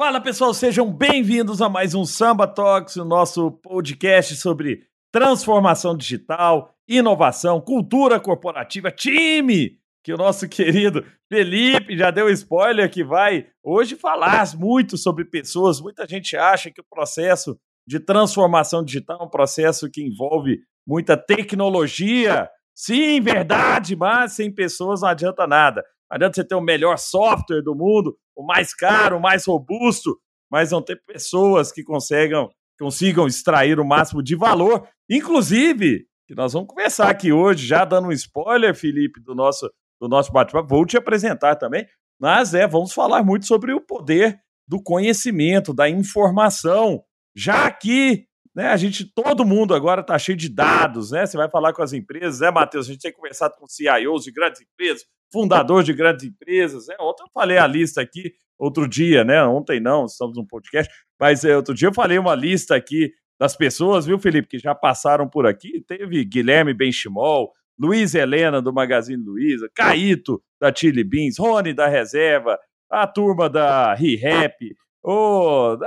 Fala pessoal, sejam bem-vindos a mais um Samba Talks, o nosso podcast sobre transformação digital, inovação, cultura corporativa, time, que o nosso querido Felipe já deu spoiler que vai hoje falar muito sobre pessoas. Muita gente acha que o processo de transformação digital é um processo que envolve muita tecnologia. Sim, verdade, mas sem pessoas não adianta nada. Não adianta você ter o melhor software do mundo, o mais caro, o mais robusto, mas não ter pessoas que consigam, consigam extrair o máximo de valor. Inclusive, que nós vamos conversar aqui hoje, já dando um spoiler, Felipe, do nosso, do nosso bate-papo. Vou te apresentar também, mas é, vamos falar muito sobre o poder do conhecimento, da informação. Já aqui, né, a gente, todo mundo agora está cheio de dados, né? Você vai falar com as empresas, né, Matheus? A gente tem conversado com CIOs de grandes empresas, fundador de grandes empresas. Né? Ontem eu falei a lista aqui, outro dia, né? Ontem não, estamos num podcast, mas é, outro dia eu falei uma lista aqui das pessoas, viu, Felipe, que já passaram por aqui. Teve Guilherme Benchimol, Luiz Helena, do Magazine Luiza, Caíto, da Chili Beans, Rony, da Reserva, a turma da ReHap, o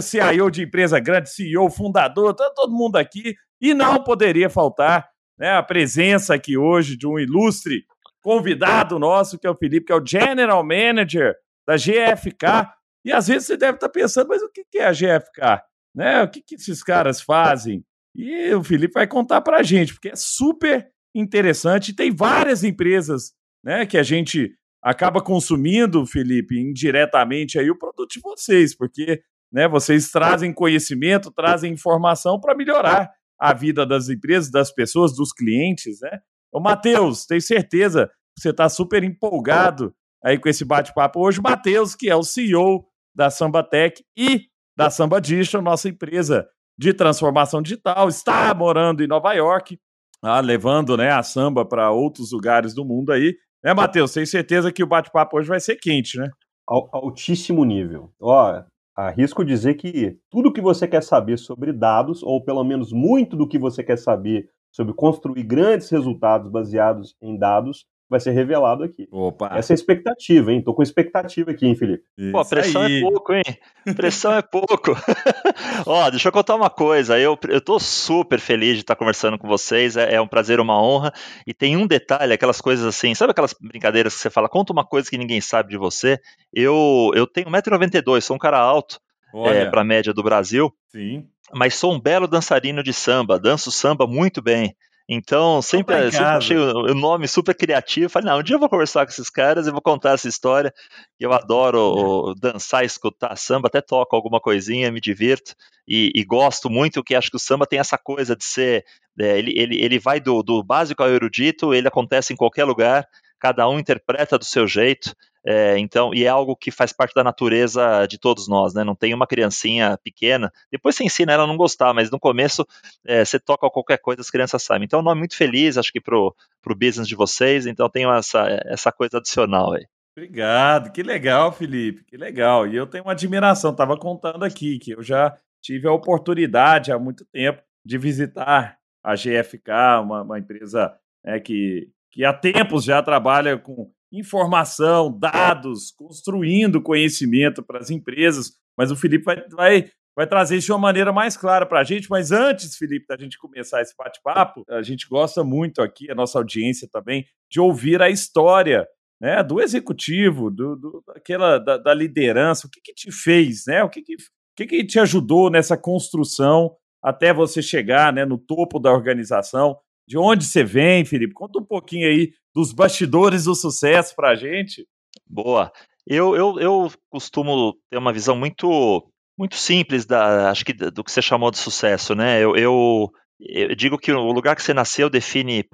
CIO de empresa grande, CEO, fundador, tá todo mundo aqui. E não poderia faltar né, a presença aqui hoje de um ilustre convidado nosso, que é o Felipe, que é o General Manager da GFK. E às vezes você deve estar pensando, mas o que é a GFK? Né? O que, que esses caras fazem? E o Felipe vai contar para a gente, porque é super interessante. Tem várias empresas né, que a gente acaba consumindo, Felipe, indiretamente aí o produto de vocês, porque né, vocês trazem conhecimento, trazem informação para melhorar a vida das empresas, das pessoas, dos clientes, né? Ô, Matheus, tenho certeza que você está super empolgado aí com esse bate-papo hoje. Matheus, que é o CEO da Samba Tech e da Samba Digital, nossa empresa de transformação digital, está morando em Nova York, ah, levando né, a samba para outros lugares do mundo aí. Né, Matheus? Tenho certeza que o bate-papo hoje vai ser quente, né? Altíssimo nível. Ó, arrisco dizer que tudo que você quer saber sobre dados, ou pelo menos muito do que você quer saber sobre construir grandes resultados baseados em dados vai ser revelado aqui. Opa. Essa é a expectativa, hein? Tô com expectativa aqui, hein, Felipe? Isso Pô, pressão é aí. é pouco, hein? Pressão é pouco. Ó, deixa eu contar uma coisa. Eu, eu tô super feliz de estar conversando com vocês. É, é um prazer, uma honra. E tem um detalhe, aquelas coisas assim, sabe aquelas brincadeiras que você fala, conta uma coisa que ninguém sabe de você? Eu, eu tenho 1,92m, sou um cara alto. É, para a média do Brasil. Sim mas sou um belo dançarino de samba, danço samba muito bem. Então, sempre, sempre achei o, nome super criativo. Falei, não, um dia eu vou conversar com esses caras e vou contar essa história. Eu adoro dançar, escutar samba, até toco alguma coisinha, me divirto. E, e gosto muito, que acho que o samba tem essa coisa de ser. É, ele, ele, ele vai do, do básico ao erudito, ele acontece em qualquer lugar, cada um interpreta do seu jeito. É, então, e é algo que faz parte da natureza de todos nós, né? Não tem uma criancinha pequena. Depois você ensina ela a não gostar, mas no começo é, você toca qualquer coisa, as crianças sabem. Então, é um nome muito feliz, acho que pro, pro business de vocês. Então, tenho essa, essa coisa adicional aí. Obrigado, que legal, Felipe, que legal. E eu tenho uma admiração, estava contando aqui que eu já tive a oportunidade há muito tempo de visitar a GFK, uma, uma empresa é, que, que há tempos já trabalha com informação, dados, construindo conhecimento para as empresas. Mas o Felipe vai, vai, vai trazer isso de uma maneira mais clara para a gente. Mas antes, Felipe, da gente começar esse bate-papo, a gente gosta muito aqui, a nossa audiência também, de ouvir a história né, do executivo, do, do daquela, da, da, liderança. O que, que te fez, né? O que, que, que, que te ajudou nessa construção até você chegar né, no topo da organização? De onde você vem, Felipe? Conta um pouquinho aí dos bastidores do sucesso para a gente. Boa. Eu, eu, eu costumo ter uma visão muito muito simples da acho que do que você chamou de sucesso, né? Eu, eu, eu digo que o lugar que você nasceu define,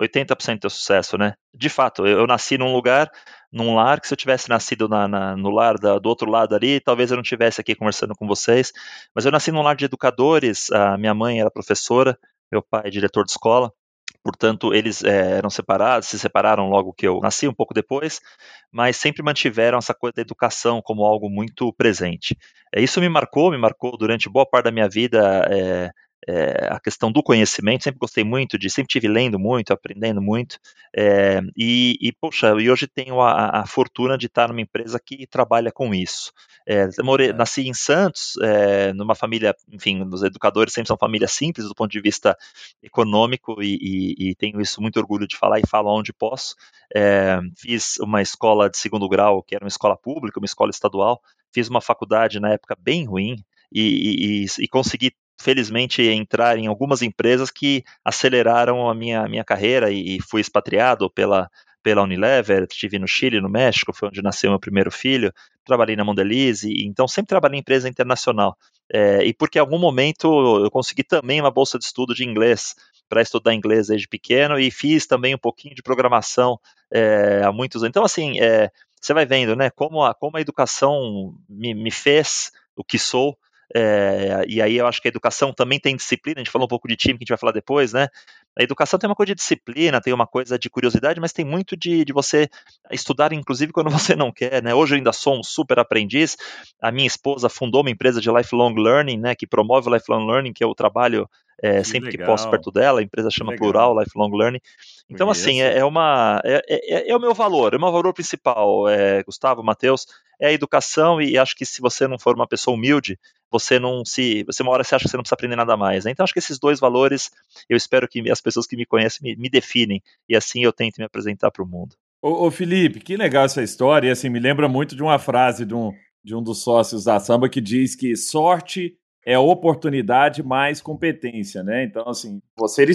80% do sucesso, né? De fato, eu, eu, nasci num lugar, num lar, que se eu tivesse nascido na, na, no lar da, do outro lado ali, talvez eu não estivesse aqui conversando com vocês, mas eu nasci num lar de educadores, a minha mãe era professora, meu pai é diretor de escola, portanto, eles é, eram separados, se separaram logo que eu nasci, um pouco depois, mas sempre mantiveram essa coisa da educação como algo muito presente. É, isso me marcou, me marcou durante boa parte da minha vida. É, é, a questão do conhecimento, sempre gostei muito de, sempre tive lendo muito, aprendendo muito, é, e, e, poxa, e hoje tenho a, a, fortuna de estar numa empresa que trabalha com isso. É, morei, nasci em Santos, numa família, enfim, os educadores sempre são famílias simples do ponto de vista econômico, e, e, e tenho isso muito orgulho de falar e falo onde posso. Fiz uma escola de segundo grau, que era uma escola pública, uma escola estadual, fiz uma faculdade na época bem ruim, e, e, e, consegui felizmente entrar em algumas empresas que aceleraram a minha, minha carreira e, fui expatriado pela, pela Unilever, estive no Chile, no México, foi onde nasceu meu primeiro filho, trabalhei na Mondelize, então sempre trabalhei em empresa internacional. É, e porque em algum momento eu consegui também uma bolsa de estudo de inglês, para estudar inglês desde pequeno, e fiz também um pouquinho de programação é, há muitos anos. Então, assim, é, você vai vendo, né, como a, como a educação me, me fez o que sou, é, e aí eu acho que a educação também tem disciplina, a gente falou um pouco de time que a gente vai falar depois, né? A educação tem uma coisa de disciplina, tem uma coisa de curiosidade, mas tem muito de, de você estudar, inclusive, quando você não quer, né? Hoje eu ainda sou um super aprendiz. A minha esposa fundou uma empresa de lifelong learning, né? Que promove o lifelong learning, que eu trabalho é, que sempre legal. que posso perto dela. A empresa chama Plural Lifelong Learning. Então, assim, é, é uma é, é, é, o meu valor, é o meu valor principal, é, Gustavo, Matheus, é a educação e acho que se você não for uma pessoa humilde, você não se. Você uma hora você acha que você não precisa aprender nada mais. Né? Então acho que esses dois valores, eu espero que as pessoas que me conhecem me, me definem, e assim eu tento me apresentar para o mundo. Ô, ô, Felipe, que legal essa história, e assim, me lembra muito de uma frase de um, de um dos sócios da samba que diz que sorte é oportunidade mais competência, né? Então, assim, você,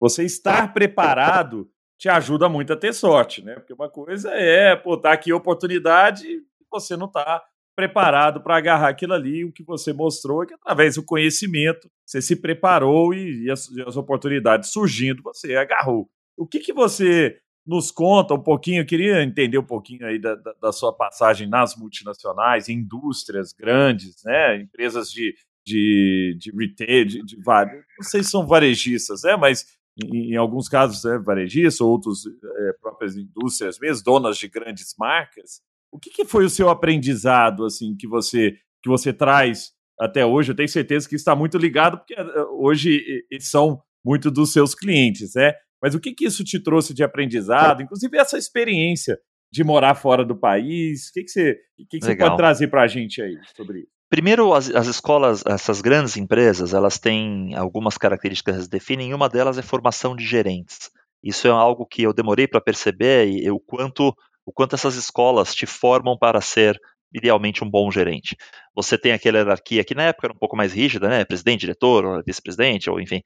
você estar preparado te ajuda muito a ter sorte, né? Porque uma coisa é, pô, tá aqui oportunidade e você não tá preparado para agarrar aquilo ali. O que você mostrou é que através do conhecimento você se preparou e, e, as, e as, oportunidades surgindo, você agarrou. O que, que você nos conta um pouquinho? Eu queria entender um pouquinho aí da, da, da sua passagem nas multinacionais, indústrias grandes, né? Empresas de, de, de retail, de, de vários, não sei se são varejistas, né? Mas em, em alguns casos é varejistas, outros é, próprias indústrias mesmo, donas de grandes marcas. O que, que, foi o seu aprendizado, assim, que você que você traz até hoje? Eu tenho certeza que está muito ligado, porque eh, hoje eles são muito dos seus clientes, né? Mas o que, que isso te trouxe de aprendizado, inclusive essa experiência de morar fora do país? O que, que você, que que você pode trazer para a gente aí sobre isso? Primeiro, as, as, escolas, essas grandes empresas, elas têm algumas características que definem. Uma delas é formação de gerentes. Isso é algo que eu demorei para perceber e, e o quanto o quanto essas escolas te formam para ser idealmente um bom gerente. Você tem aquela hierarquia que na época era um pouco mais rígida, né? Presidente, diretor, vice-presidente, ou enfim.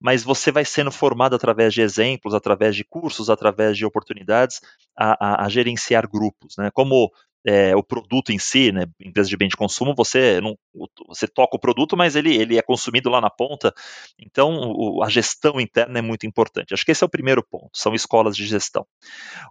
Mas você vai sendo formado através de exemplos, através de cursos, através de oportunidades a, a, a gerenciar grupos, né? Como é, o produto em si, né, empresa de bem de consumo, você não, você toca o produto, mas ele, ele é consumido lá na ponta. Então, o, a gestão interna é muito importante. Acho que esse é o primeiro ponto. São escolas de gestão.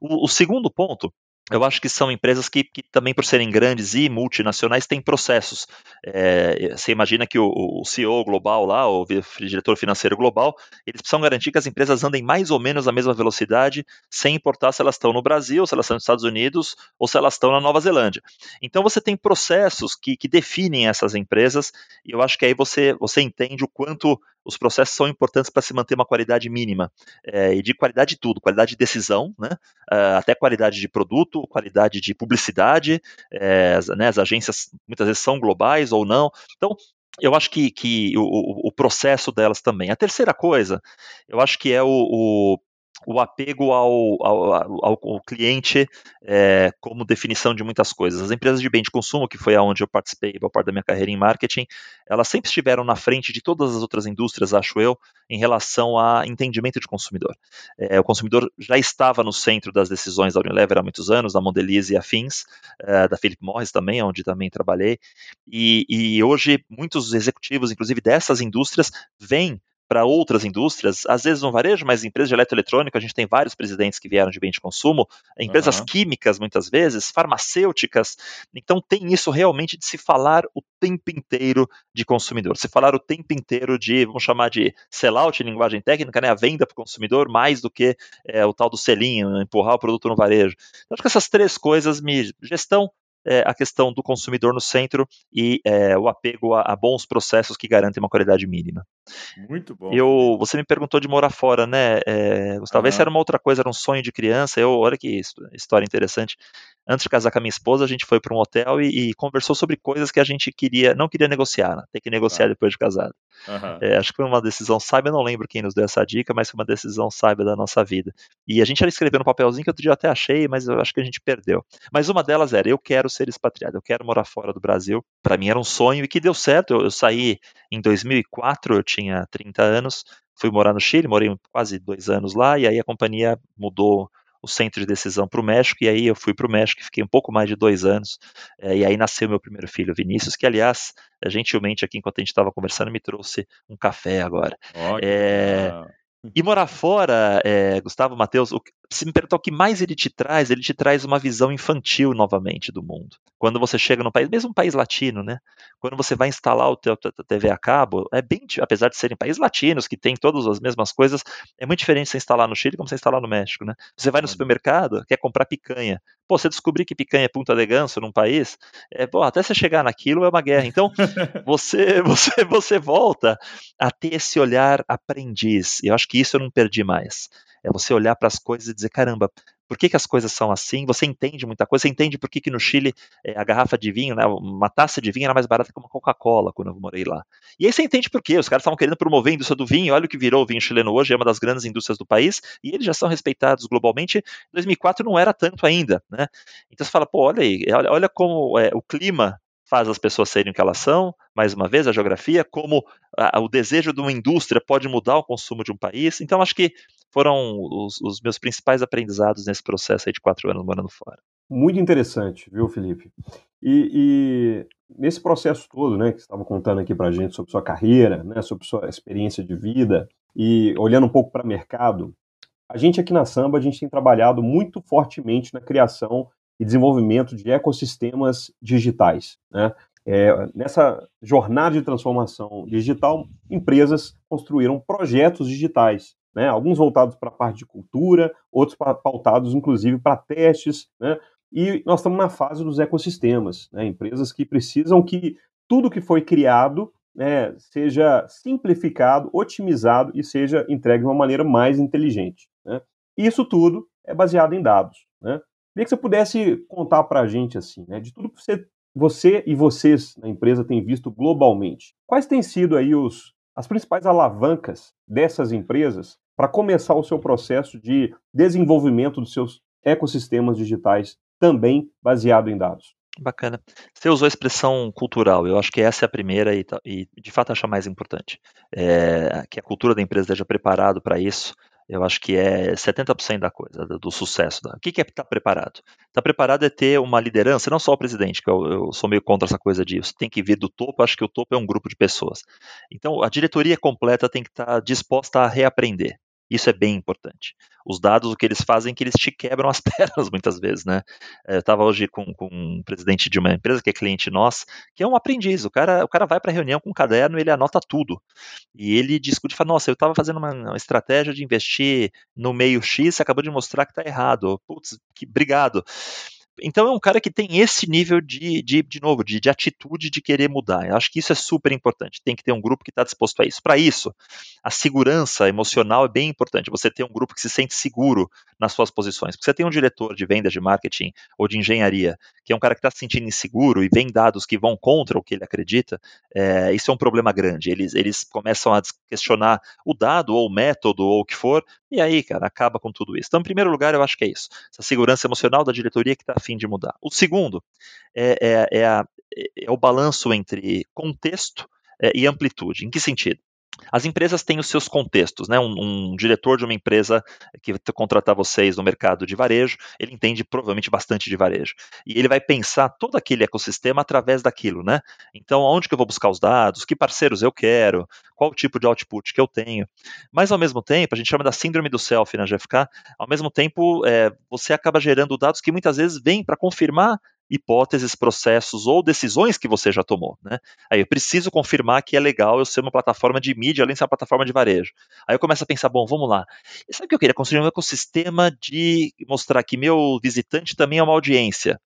o, o segundo ponto eu acho que são empresas que, que, também, por serem grandes e multinacionais, têm processos. É, você imagina que o, o, CEO global lá, o diretor financeiro global, eles precisam garantir que as empresas andem mais ou menos à mesma velocidade, sem importar se elas estão no Brasil, se elas estão nos Estados Unidos ou se elas estão na Nova Zelândia. Então você tem processos que, que definem essas empresas, e eu acho que aí você, você entende o quanto os processos são importantes para se manter uma qualidade mínima. É, e de qualidade de tudo, qualidade de decisão, né, uh, até qualidade de produto, qualidade de publicidade, é, as, né, as agências muitas vezes são globais ou não. Então, eu acho que, que o, o, processo delas também. A terceira coisa, eu acho que é o, o o apego ao, ao, ao cliente é, como definição de muitas coisas. As empresas de bem de consumo, que foi aonde eu participei boa parte da minha carreira em marketing, elas sempre estiveram na frente de todas as outras indústrias, acho eu, em relação a entendimento de consumidor. É, o consumidor já estava no centro das decisões da Unilever há muitos anos, da Mondelez e afins, é, da Philip Morris também, onde também trabalhei, e, e hoje muitos executivos, inclusive dessas indústrias, vêm para outras indústrias, às vezes no varejo, mas empresas de eletroeletrônica, a gente tem vários presidentes que vieram de bem de consumo, empresas uhum. químicas muitas vezes, farmacêuticas. Então tem isso realmente de se falar o tempo inteiro de consumidor, se falar o tempo inteiro de, vamos chamar de sellout em linguagem técnica, né, a venda para o consumidor, mais do que é, o tal do selinho, empurrar o produto no varejo. Então, acho que essas três coisas me. Gestão, é, a questão do consumidor no centro e é, o apego a, a, bons processos que garantem uma qualidade mínima. Muito bom. Eu, você me perguntou de morar fora, né, é, Gustavo? Uhum. Esse era uma outra coisa, era um sonho de criança. Eu, olha que história interessante. Antes de casar com a minha esposa, a gente foi para um hotel e, e, conversou sobre coisas que a gente queria, não queria negociar, né? ter que negociar ah. depois de casado. Uhum. É, acho que foi uma decisão sábia, não lembro quem nos deu essa dica, mas foi uma decisão sábia da nossa vida. E a gente era escrevendo no papelzinho que outro dia até achei, mas eu acho que a gente perdeu. Mas uma delas era: eu quero ser expatriado, eu quero morar fora do Brasil. Para mim era um sonho e que deu certo. Eu, eu saí em 2004, eu tinha 30 anos, fui morar no Chile, morei quase dois anos lá, e aí a companhia mudou o centro de decisão para o México, e aí eu fui para o México, fiquei um pouco mais de dois anos, é, e aí nasceu meu primeiro filho, Vinícius, que aliás, gentilmente aqui enquanto a gente estava conversando, me trouxe um café agora. Oh, é, e morar fora, é, Gustavo Matheus, se me perguntar o que mais ele te traz, ele te traz uma visão infantil novamente do mundo. Quando você chega num país, mesmo um país latino, né? Quando você vai instalar o teu, TV a cabo, é bem, apesar de serem países latinos que têm todas as mesmas coisas, é muito diferente você instalar no Chile como você instalar no México, né? Você vai no supermercado, quer comprar picanha. Pô, você descobrir que picanha é punta de ganso num país, é, pô, até você chegar naquilo é uma guerra. Então, você, você, você volta a ter esse olhar aprendiz. E eu acho que isso eu não perdi mais. É você olhar para as coisas e dizer, caramba, por que, que, as coisas são assim, você entende muita coisa, você entende por que, que no Chile é, a garrafa de vinho, né, uma taça de vinho era mais barata que uma Coca-Cola quando eu morei lá. E aí você entende por quê, os caras estavam querendo promover a indústria do vinho, olha o que virou o vinho chileno hoje, é uma das grandes indústrias do país, e eles já são respeitados globalmente, em 2004 não era tanto ainda, né, então você fala, pô, olha aí, olha, olha como é, o clima faz as pessoas serem o que elas são, mais uma vez, a geografia, como a, o desejo de uma indústria pode mudar o consumo de um país. Então, acho que foram os, os meus principais aprendizados nesse processo de quatro anos morando fora. Muito interessante, viu, Felipe? E, e nesse processo todo, né, que você estava contando aqui para a gente sobre sua carreira, né, sobre sua experiência de vida, e olhando um pouco para o mercado, a gente aqui na Samba, a gente tem trabalhado muito fortemente na criação e desenvolvimento de ecossistemas digitais. Né? É, nessa jornada de transformação digital, empresas construíram projetos digitais, né? alguns voltados para a parte de cultura, outros pautados inclusive para testes, né? e nós estamos na fase dos ecossistemas, né? empresas que precisam que tudo que foi criado né, seja simplificado, otimizado e seja entregue de uma maneira mais inteligente. Né? Isso tudo é baseado em dados. Né? Queria que você pudesse contar para a gente, assim, né, de tudo que você, você e vocês na empresa têm visto globalmente. Quais têm sido aí os, as principais alavancas dessas empresas para começar o seu processo de desenvolvimento dos seus ecossistemas digitais também baseado em dados? Bacana. Você usou a expressão cultural, eu acho que essa é a primeira e, e de fato acho a mais importante. É, que a cultura da empresa esteja preparado para isso, eu acho que é 70% da coisa, do sucesso. O que é estar tá preparado? Estar tá preparado é ter uma liderança, não só o presidente, que eu, eu sou meio contra essa coisa disso, tem que vir do topo, acho que o topo é um grupo de pessoas. Então, a diretoria completa tem que estar tá disposta a reaprender. Isso é bem importante. Os dados, o que eles fazem é que eles te quebram as pernas muitas vezes, né? É, eu estava hoje com, com um presidente de uma empresa que é cliente nosso, que é um aprendiz. O cara, o cara vai para a reunião com um caderno ele anota tudo. E ele discute, fala, nossa, eu estava fazendo uma, uma, estratégia de investir no meio X, você acabou de mostrar que está errado. Putz, que, obrigado. Então é um cara que tem esse nível de, de, de novo, de, de atitude de querer mudar. Eu acho que isso é super importante. Tem que ter um grupo que está disposto a isso. Para isso, a segurança emocional é bem importante. Você ter um grupo que se sente seguro nas suas posições. Porque você tem um diretor de vendas, de marketing ou de engenharia, que é um cara que está se sentindo inseguro e vem dados que vão contra o que ele acredita, é, isso é um problema grande. Eles, eles começam a questionar o dado ou o método ou o que for, e aí, cara, acaba com tudo isso. Então, em primeiro lugar, eu acho que é isso. Essa segurança emocional da diretoria que está afim de mudar. O segundo é, é, é, a, é o balanço entre contexto é, e amplitude. Em que sentido? As empresas têm os seus contextos, né? Um, um, diretor de uma empresa que contratar vocês no mercado de varejo, ele entende provavelmente bastante de varejo. E ele vai pensar todo aquele ecossistema através daquilo, né? Então, onde que eu vou buscar os dados, que parceiros eu quero, qual tipo de output que eu tenho. Mas, ao mesmo tempo, a gente chama da síndrome do selfie na GFK, ao mesmo tempo, é, você acaba gerando dados que muitas vezes vêm para confirmar hipóteses, processos ou decisões que você já tomou. Né? Aí eu preciso confirmar que é legal eu ser uma plataforma de mídia além de ser uma plataforma de varejo. Aí eu começo a pensar, bom, vamos lá. E sabe o que eu queria? Construir um ecossistema de mostrar que meu visitante também é uma audiência.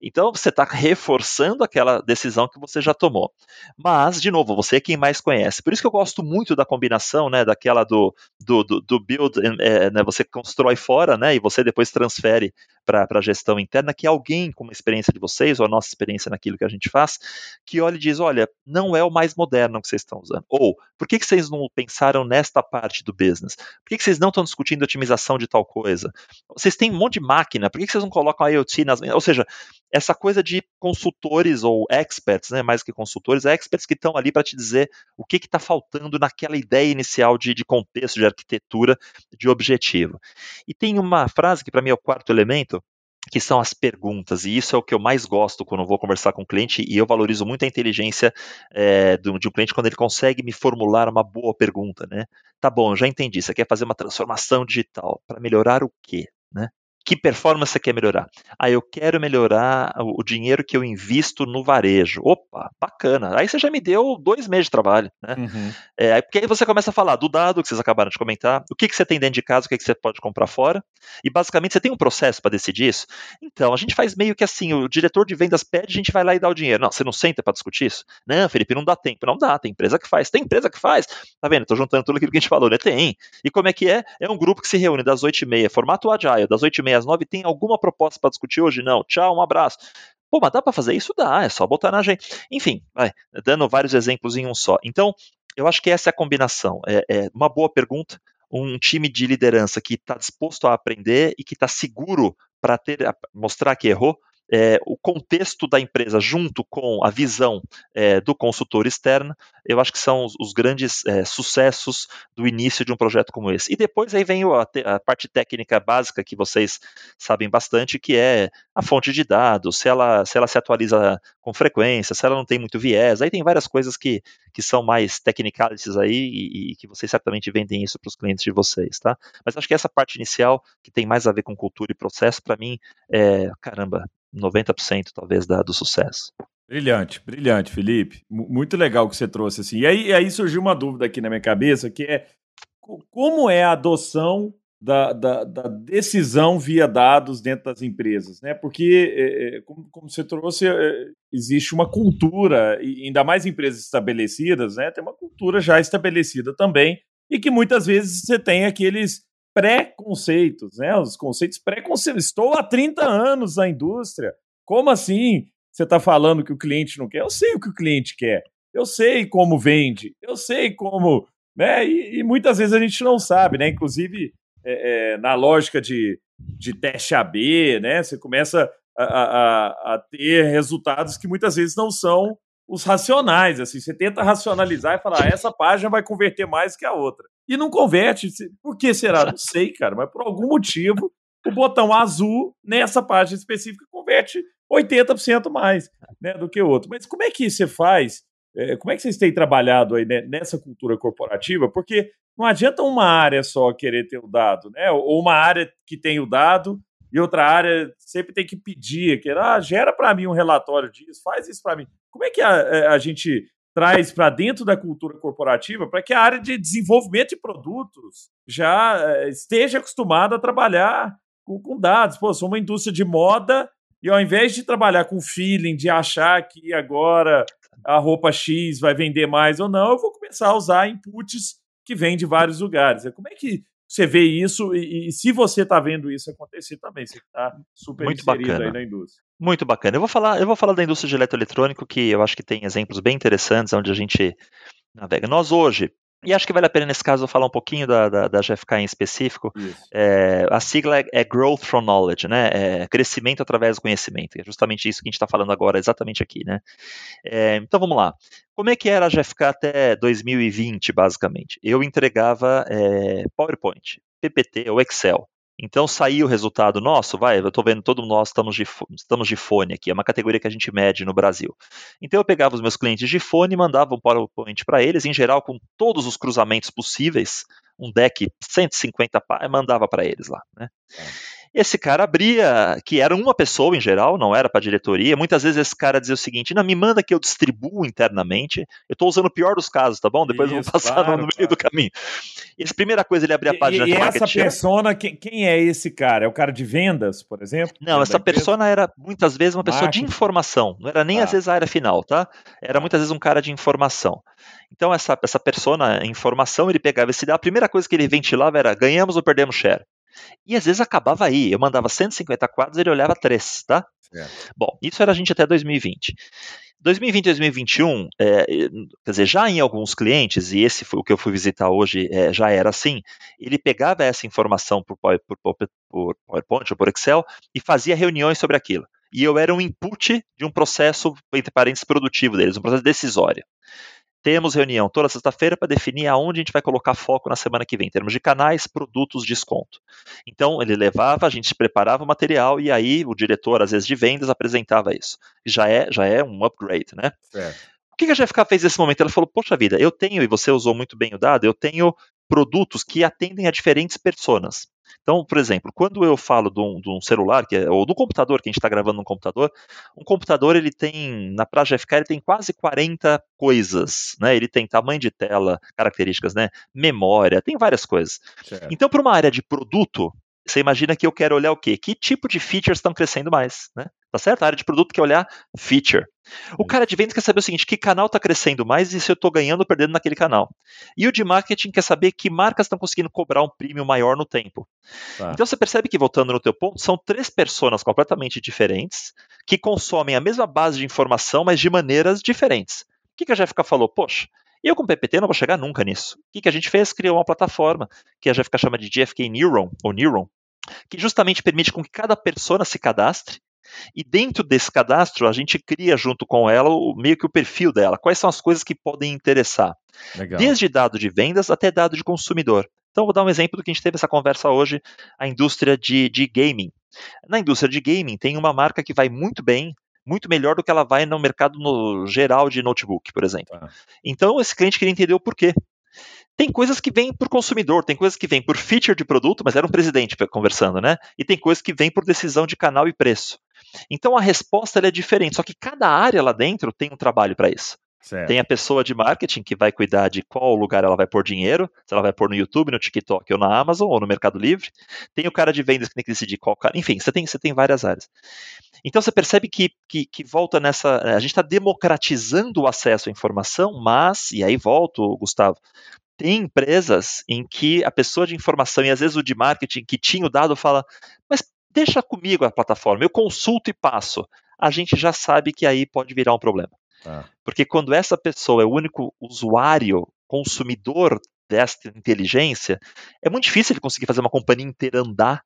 Então você está reforçando aquela decisão que você já tomou. Mas, de novo, você é quem mais conhece. Por isso que eu gosto muito da combinação, né, daquela do, do, do, do build, é, né, você constrói fora, né, e você depois transfere para a gestão interna, que alguém com uma experiência de vocês, ou a nossa experiência naquilo que a gente faz, que olha e diz, olha, não é o mais moderno que vocês estão usando. Ou, por que, que vocês não pensaram nesta parte do business? Por que, que vocês não estão discutindo otimização de tal coisa? Vocês têm um monte de máquina, por que, que vocês não colocam a IoT nas... Ou seja, essa coisa de consultores ou experts, né, mais que consultores, é experts que estão ali para te dizer o que está faltando naquela ideia inicial de, de contexto, de arquitetura, de objetivo. E tem uma frase que para mim é o quarto elemento, que são as perguntas, e isso é o que eu mais gosto quando vou conversar com o cliente, e eu valorizo muito a inteligência é, de um cliente quando ele consegue me formular uma boa pergunta, né? Tá bom, já entendi, você quer fazer uma transformação digital, para melhorar o quê? Né? Que performance você quer melhorar? Ah, eu quero melhorar o dinheiro que eu invisto no varejo. Opa, bacana. Aí você já me deu dois meses de trabalho, né? Uhum. É, porque aí você começa a falar do dado que vocês acabaram de comentar, o que, que você tem dentro de casa, o que, que você pode comprar fora, e basicamente você tem um processo para decidir isso. Então, a gente faz meio que assim, o diretor de vendas pede, a gente vai lá e dá o dinheiro. Não, você não senta para discutir isso? Não, Felipe, não dá tempo. Não dá, tem empresa que faz. Tem empresa que faz. Tá vendo? Estou juntando tudo aquilo que a gente falou, né? Tem. E como é que é? É um grupo que se reúne das 8h30, formato agile, das 8h30 às 9 tem alguma proposta para discutir hoje? Não. Tchau, um abraço. Pô, mas dá para fazer isso? Dá, é só botar na agenda. Enfim, vai, dando vários exemplos em um só. Então, eu acho que essa é a combinação. É, é uma boa pergunta, um time de liderança que está disposto a aprender e que está seguro para mostrar que errou, é, o contexto da empresa junto com a visão é, do consultor externo, eu acho que são os, os grandes é, sucessos do início de um projeto como esse. E depois aí vem a, a, parte técnica básica que vocês sabem bastante, que é a fonte de dados, se ela, se ela se atualiza com frequência, se ela não tem muito viés, aí tem várias coisas que, que são mais technicalities aí e, e que vocês certamente vendem isso para os clientes de vocês, tá? Mas acho que essa parte inicial, que tem mais a ver com cultura e processo, para mim, é, caramba, 90% talvez da, do sucesso. Brilhante, brilhante, Felipe. Muito legal que você trouxe assim. E aí, aí surgiu uma dúvida aqui na minha cabeça, que é como é a adoção da, da, da decisão via dados dentro das empresas, né? Porque, é, é como, como, você trouxe, é, existe uma cultura, e ainda mais empresas estabelecidas, né? Tem uma cultura já estabelecida também, e que muitas vezes você tem aqueles pré-conceitos, né? Os conceitos pré-conceitos. Estou há 30 anos na indústria. Como assim você está falando que o cliente não quer? Eu sei o que o cliente quer. Eu sei como vende. Eu sei como. Né? E, e muitas vezes a gente não sabe, né? Inclusive, é, é, na lógica de, de teste AB, né? Você começa a, a, a ter resultados que muitas vezes não são os racionais, assim, você tenta racionalizar e falar, ah, essa página vai converter mais que a outra. E não converte. Por que será? Não sei, cara, mas por algum motivo o botão azul nessa página específica converte 80% mais né, do que o outro. Mas como é que você faz? É, como é que vocês têm trabalhado aí né, nessa cultura corporativa? Porque não adianta uma área só querer ter o dado, né? Ou uma área que tem o dado e outra área sempre tem que pedir, que ah, gera para mim um relatório disso, faz isso para mim. Como é que a, é, a gente traz para dentro da cultura corporativa para que a área de desenvolvimento de produtos já é, esteja acostumada a trabalhar com, com, dados? Pô, sou uma indústria de moda e ao invés de trabalhar com feeling, de achar que agora a roupa X vai vender mais ou não, eu vou começar a usar inputs que vêm de vários lugares. Como é que você vê isso e, e se você está vendo isso acontecer também, você está super Muito bacana. aí na indústria. Muito bacana. Eu vou falar, eu vou falar da indústria de eletroeletrônico, que eu acho que tem exemplos bem interessantes onde a gente navega. Nós hoje, E acho que vale a pena, nesse caso, eu falar um pouquinho da, da, da GFK em específico. É, a sigla é, é, Growth from Knowledge, né? É crescimento através do conhecimento. É justamente isso que a gente está falando agora, exatamente aqui, né? É, então vamos lá. Como é que era a GFK até 2020, basicamente? Eu entregava é, PowerPoint, PPT ou Excel. Então saiu o resultado nosso, vai, eu estou vendo todo nós estamos de, estamos de fone aqui, é uma categoria que a gente mede no Brasil. Então eu pegava os meus clientes de fone, mandava um PowerPoint para eles, em geral com todos os cruzamentos possíveis, um deck 150 páginas, mandava para eles lá, né? É. Esse cara abria, que era uma pessoa em geral, não era para diretoria. Muitas vezes esse cara dizia o seguinte: não, me manda que eu distribuo internamente. Eu estou usando o pior dos casos, tá bom? Depois Isso, eu vou passar claro, no meio claro. do caminho. E essa primeira coisa ele abria a página e, de e essa persona, quem, quem, é esse cara? É o cara de vendas, por exemplo? Não, essa persona era muitas vezes uma pessoa Marketing. de informação. Não era nem às vezes a área final, tá? Era muitas vezes um cara de informação. Então, essa, essa persona, informação, ele pegava esse. A primeira coisa que ele ventilava era ganhamos ou perdemos share. E às vezes acabava aí. Eu mandava 150 quadros, ele olhava 3, tá? Certo. Bom, isso era a gente até 2020. 2020 2021, é, quer dizer, já em alguns clientes, e esse foi o que eu fui visitar hoje, é, já era assim, ele pegava essa informação por, por, por, por PowerPoint ou por Excel e fazia reuniões sobre aquilo. E eu era um input de um processo, entre parênteses, produtivo deles, um processo decisório. Temos reunião toda sexta-feira para definir aonde a gente vai colocar foco na semana que vem, em termos de canais, produtos, desconto. Então, ele levava, a gente preparava o material e aí o diretor, às vezes de vendas, apresentava isso. Já é, já é um upgrade, né? Certo. O que a GFK fez nesse momento? Ela falou: Poxa vida, eu tenho, e você usou muito bem o dado, eu tenho produtos que atendem a diferentes personas. Então, por exemplo, quando eu falo de um, de um celular, que é, ou do computador, que a gente está gravando no computador, um computador ele tem, na Praia GFK, ele tem quase 40 coisas, né? Ele tem tamanho de tela, características, né? Memória, tem várias coisas. Certo. Então, para uma área de produto, você imagina que eu quero olhar o quê? Que tipo de features estão crescendo mais, né? Tá certo? A área de produto quer olhar feature. O cara de vendas quer saber o seguinte: que canal está crescendo mais e se eu estou ganhando ou perdendo naquele canal. E o de marketing quer saber que marcas estão conseguindo cobrar um prêmio maior no tempo. Tá. Então você percebe que, voltando no teu ponto, são três pessoas completamente diferentes que consomem a mesma base de informação, mas de maneiras diferentes. O que, que a GFK falou? Poxa, eu com PPT não vou chegar nunca nisso. O que, que a gente fez? Criou uma plataforma que a GFK chama de GFK Neuron, ou Neuron, que justamente permite com que cada persona se cadastre e dentro desse cadastro, a gente cria junto com ela o, meio que o perfil dela. Quais são as coisas que podem interessar? Legal. Desde dado de vendas até dado de consumidor. Então, vou dar um exemplo do que a gente teve essa conversa hoje, a indústria de, de gaming. Na indústria de gaming, tem uma marca que vai muito bem, muito melhor do que ela vai no mercado no geral de notebook, por exemplo. Ah. Então, esse cliente queria entender o porquê. Tem coisas que vêm por consumidor, tem coisas que vêm por feature de produto, mas era um presidente conversando, né? E tem coisas que vêm por decisão de canal e preço. Então a resposta é diferente, só que cada área lá dentro tem um trabalho para isso. Certo. Tem a pessoa de marketing que vai cuidar de qual lugar ela vai pôr dinheiro, se ela vai pôr no YouTube, no TikTok ou na Amazon ou no Mercado Livre. Tem o cara de vendas que tem que decidir qual cara. Enfim, você tem, você tem várias áreas. Então você percebe que, que, que volta nessa. A gente está democratizando o acesso à informação, mas, e aí volto, Gustavo, tem empresas em que a pessoa de informação e às vezes o de marketing que tinha o dado fala, mas deixa comigo a plataforma, eu consulto e passo. A gente já sabe que aí pode virar um problema. Ah. Porque quando essa pessoa é o único usuário, consumidor desta inteligência, é muito difícil ele conseguir fazer uma companhia inteira andar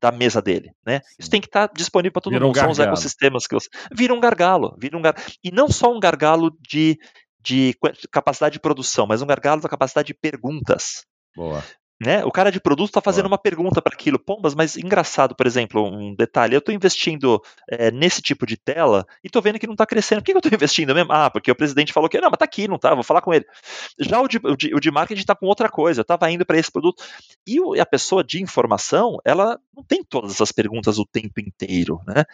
da mesa dele, né? Isso tem que estar tá disponível para todo vira mundo. Um São os ecossistemas que eu... vira um gargalo, vira um gar... e não só um gargalo de, de capacidade de produção, mas um gargalo da capacidade de perguntas. Boa. Né? O cara de produto está fazendo uma pergunta para aquilo. Pombas, mas engraçado, por exemplo, um detalhe. Eu estou investindo é, nesse tipo de tela e estou vendo que não está crescendo. Por que eu estou investindo mesmo? Ah, porque o presidente falou que não, mas está aqui, não está, vou falar com ele. Já o de, o de, o de marketing está com outra coisa. Eu estava indo para esse produto. E o, a pessoa de informação, ela não tem todas essas perguntas o tempo inteiro. Né?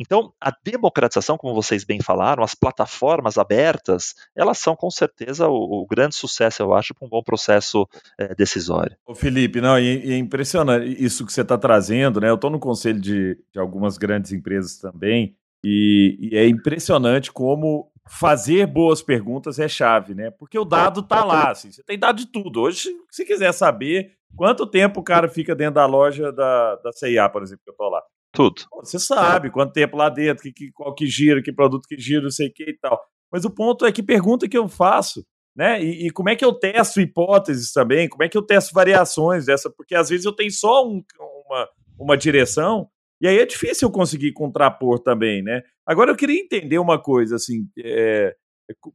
Então, a democratização, como vocês bem falaram, as plataformas abertas, elas são com certeza o, o grande sucesso, eu acho, para um bom processo é, decisório. Ô Felipe, não, e, e é impressionante isso que você está trazendo, né? Eu estou no conselho de, de, algumas grandes empresas também, e, e, é impressionante como fazer boas perguntas é chave, né? Porque o dado está lá, assim, você tem dado de tudo. Hoje, se quiser saber quanto tempo o cara fica dentro da loja da, da CIA, por exemplo, que eu estou lá. Tudo. Você sabe quanto tempo lá dentro, que, que, qual que gira, que produto que gira, não sei o que e tal. Mas o ponto é que pergunta que eu faço né? E, e, como é que eu testo hipóteses também? Como é que eu testo variações dessa? Porque às vezes eu tenho só um, uma, uma direção e aí é difícil eu conseguir contrapor também, né? Agora eu queria entender uma coisa, assim, é,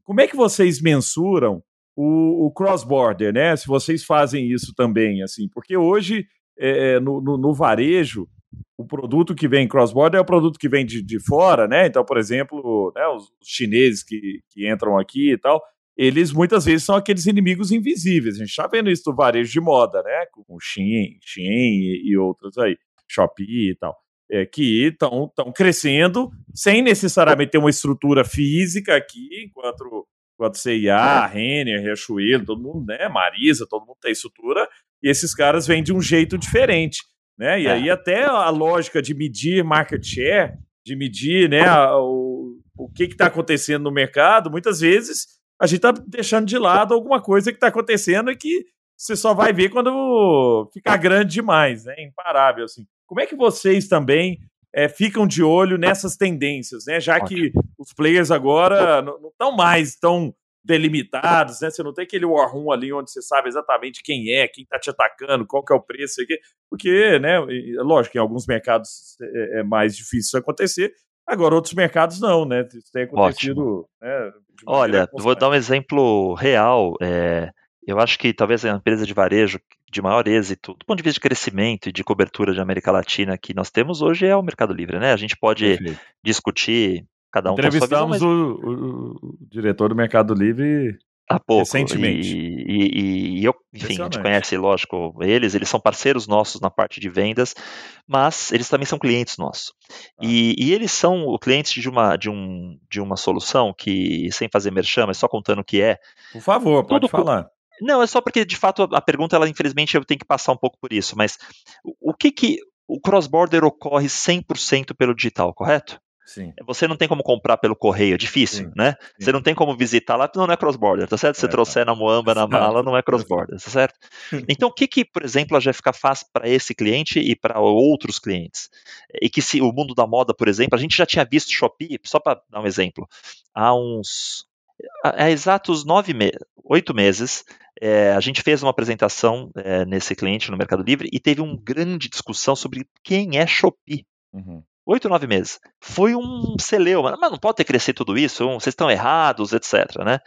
como é que vocês mensuram o, o cross-border, né? Se vocês fazem isso também, assim, porque hoje é, no, no, no, varejo o produto que vem cross-border é o produto que vem de, de fora, né? Então, por exemplo, né, os, os chineses que, que entram aqui e tal, eles muitas vezes são aqueles inimigos invisíveis. A gente está vendo isso no varejo de moda, né? Com o Shein, Shein e, e outros aí, Shopee e tal é, que estão crescendo sem necessariamente ter uma estrutura física aqui, enquanto, enquanto CIA, Renner, Riachuelo, todo mundo, né, Marisa, todo mundo tem estrutura, e esses caras vêm de um jeito diferente, né, e é. aí até a lógica de medir market share, de medir, né, a, o, o que está acontecendo no mercado, muitas vezes a gente está deixando de lado alguma coisa que está acontecendo e que você só vai ver quando ficar grande demais, né, imparável, assim. Como é que vocês também é, ficam de olho nessas tendências, né? Já que os players agora não estão mais tão delimitados, né? Você não tem aquele war room ali onde você sabe exatamente quem é, quem está te atacando, qual que é o preço, porque, né? Lógico, em alguns mercados é, é mais difícil isso acontecer. Agora, outros mercados não, né? Isso tem acontecido. Né, Olha, vou dar um exemplo real. É, eu acho que talvez a empresa de varejo de maior êxito, do ponto de vista de crescimento e de cobertura de América Latina que nós temos hoje é o Mercado Livre, né? A gente pode Perfeito. discutir cada um Entrevistamos visão, mas... o, o, o, diretor do Mercado Livre há pouco. Recentemente. E, e, e eu, enfim, a gente conhece, lógico, eles, eles são parceiros nossos na parte de vendas, mas eles também são clientes nossos. Ah. E, e, eles são clientes de uma, de, um, de uma solução que, sem fazer merchan, mas só contando o que é. Por favor, pode falar. Não, é só porque, de fato, a pergunta, ela, infelizmente, eu tenho que passar um pouco por isso, mas o, o que que. O cross-border ocorre 100% pelo digital, correto? Sim. Você não tem como comprar pelo correio, é difícil, Sim. né? Sim. Você não tem como visitar lá, não é cross-border, tá certo? Se você é, trouxer tá. na Moamba, na mala, não é cross-border, tá certo? Então, o que que, por exemplo, a GFK faz para esse cliente e para outros clientes? E que se o mundo da moda, por exemplo, a gente já tinha visto Shopee, só para dar um exemplo, há uns há exatos nove meses, oito meses, é, a gente fez uma apresentação é, nesse cliente no Mercado Livre e teve uma grande discussão sobre quem é Shopee. Uhum. Oito, nove meses. Foi um celeuma. Mas não pode ter crescido tudo isso, vocês estão errados, etc. Né?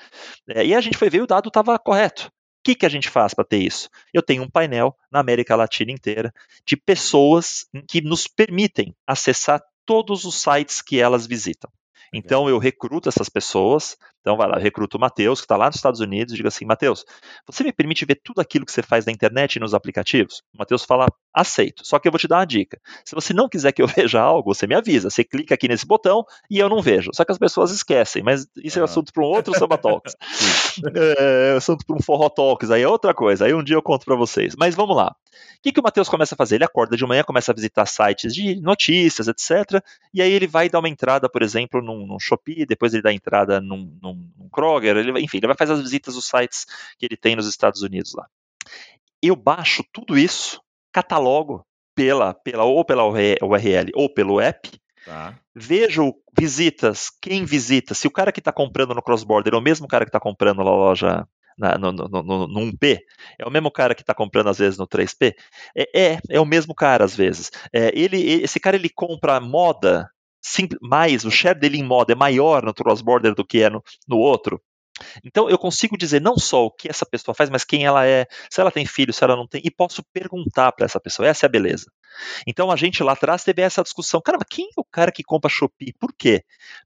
É, e a gente foi ver o dado estava correto. O que, que a gente faz para ter isso? Eu tenho um painel na América Latina inteira de pessoas que nos permitem acessar todos os sites que elas visitam. Então eu recruto essas pessoas. Então vai lá, eu recruto o Matheus, que está lá nos Estados Unidos, e digo assim: Matheus, você me permite ver tudo aquilo que você faz na internet e nos aplicativos? O Matheus fala: aceito. Só que eu vou te dar uma dica. Se você não quiser que eu veja algo, você me avisa. Você clica aqui nesse botão e eu não vejo. Só que as pessoas esquecem, mas isso é assunto para um outro Samba Talks. é, é assunto para um Forró Talks, aí é outra coisa. Aí um dia eu conto para vocês. Mas vamos lá. O que, que o Matheus começa a fazer? Ele acorda de manhã, começa a visitar sites de notícias, etc. E aí ele vai dar uma entrada, por exemplo, num, num Shopee, depois ele dá entrada num, num, num Kroger, ele, enfim, ele vai fazer as visitas dos sites que ele tem nos Estados Unidos lá. Eu baixo tudo isso, catalogo pela, pela ou pela URL ou pelo app, Tá. Vejo visitas, quem visita, se o cara que está comprando no cross-border é o mesmo cara que está comprando na loja na, no, no, no, no 1P, é o mesmo cara que está comprando às vezes no 3P? É, é, é o mesmo cara às vezes. É, ele, esse cara ele compra moda mais, o share dele em moda é maior no cross-border do que é no, no outro. Então eu consigo dizer não só o que essa pessoa faz, mas quem ela é, se ela tem filho, se ela não tem, e posso perguntar para essa pessoa. Essa é a beleza. Então a gente lá atrás teve essa discussão. Caramba, quem é o cara que compra Shopee? Por quê?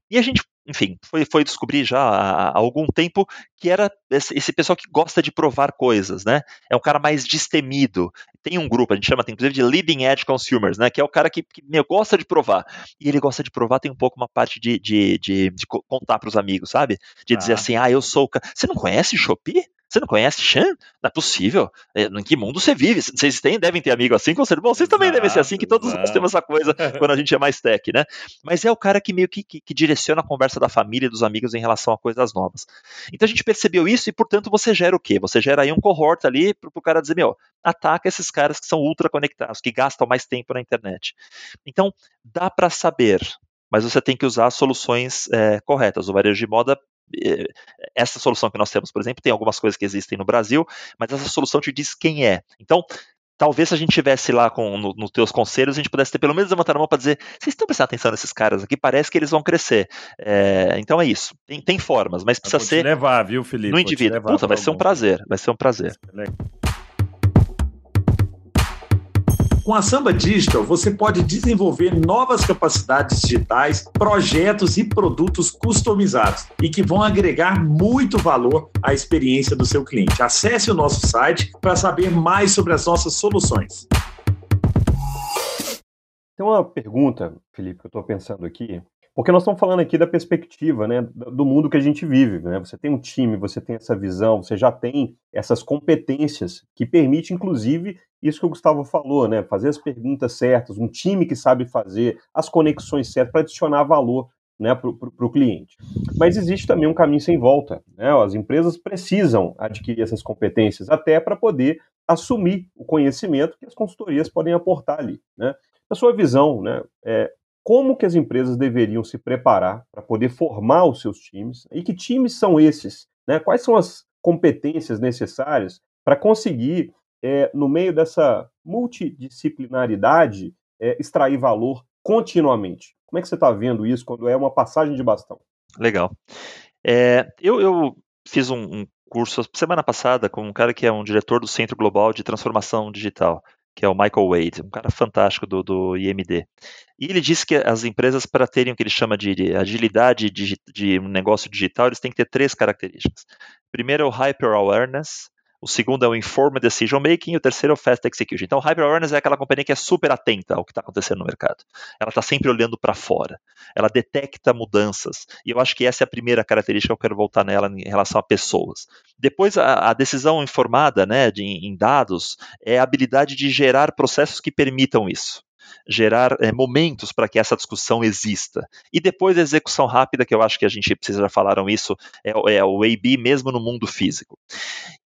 E a gente enfim, foi, foi descobrir já há, algum tempo que era esse, pessoal que gosta de provar coisas, né? É um cara mais destemido. Tem um grupo, a gente chama inclusive de leading edge consumers, né? Que é o cara que, que gosta de provar. E ele gosta de provar, tem um pouco uma parte de, de, de, de contar para os amigos, sabe? De ah. dizer assim, ah, eu sou o cara. Você não conhece Shopee? Você não conhece Chan? Não é possível. É, em que mundo você vive? Vocês têm, devem ter amigo assim, com certeza. Bom, vocês também exato, devem ser assim, que todos exato. nós temos essa coisa quando a gente é mais tech, né? Mas é o cara que meio que, que, que, direciona a conversa da família e dos amigos em relação a coisas novas. Então a gente percebeu isso e, portanto, você gera o quê? Você gera aí um cohort ali para o cara dizer, meu, ataca esses caras que são ultra conectados, que gastam mais tempo na internet. Então, dá para saber mas você tem que usar soluções é, corretas. O varejo de moda essa solução que nós temos, por exemplo, tem algumas coisas que existem no Brasil, mas essa solução te diz quem é. Então, talvez se a gente tivesse lá com nos no teus conselhos, a gente pudesse ter pelo menos levantar a mão para dizer, vocês estão prestando atenção nesses caras aqui, parece que eles vão crescer. É, então é isso. Tem, tem formas, mas precisa ser. levar, viu, Felipe? No indivíduo. Puta, vai ser um prazer. Vai ser um prazer. Com a Samba Digital, você pode desenvolver novas capacidades digitais, projetos e produtos customizados e que vão agregar muito valor à experiência do seu cliente. Acesse o nosso site para saber mais sobre as nossas soluções. Tem uma pergunta, Felipe, que eu estou pensando aqui, porque nós estamos falando aqui da perspectiva né, do mundo que a gente vive. Né? Você tem um time, você tem essa visão, você já tem essas competências que permite, inclusive, isso que o Gustavo falou, né? fazer as perguntas certas, um time que sabe fazer as conexões certas para adicionar valor né, para o cliente. Mas existe também um caminho sem volta. Né? As empresas precisam adquirir essas competências até para poder assumir o conhecimento que as consultorias podem aportar ali. Né? Na sua visão, né, é, como que as empresas deveriam se preparar para poder formar os seus times e que times são esses? Né? Quais são as competências necessárias para conseguir, é, no meio dessa multidisciplinaridade, é, extrair valor continuamente? Como é que você está vendo isso quando é uma passagem de bastão? Legal. É, eu, eu, fiz um, um curso semana passada com um cara que é um diretor do Centro Global de Transformação Digital que é o Michael Wade, um cara fantástico do, do IMD. E ele disse que as empresas, para terem o que ele chama de, de agilidade de, de um negócio digital, eles têm que ter três características. Primeiro é o Hyper Awareness, o segundo é o Informed Decision Making o terceiro é o Fast Execution. Então, Hyper Awareness é aquela companhia que é super atenta ao que está acontecendo no mercado. Ela está sempre olhando para fora. Ela detecta mudanças. E eu acho que essa é a primeira característica que eu quero voltar nela em relação a pessoas. Depois, a, a decisão informada né, de, em dados é a habilidade de gerar processos que permitam isso gerar é, momentos para que essa discussão exista. E depois a execução rápida, que eu acho que a gente, vocês já falaram isso, é, é o AB mesmo no mundo físico.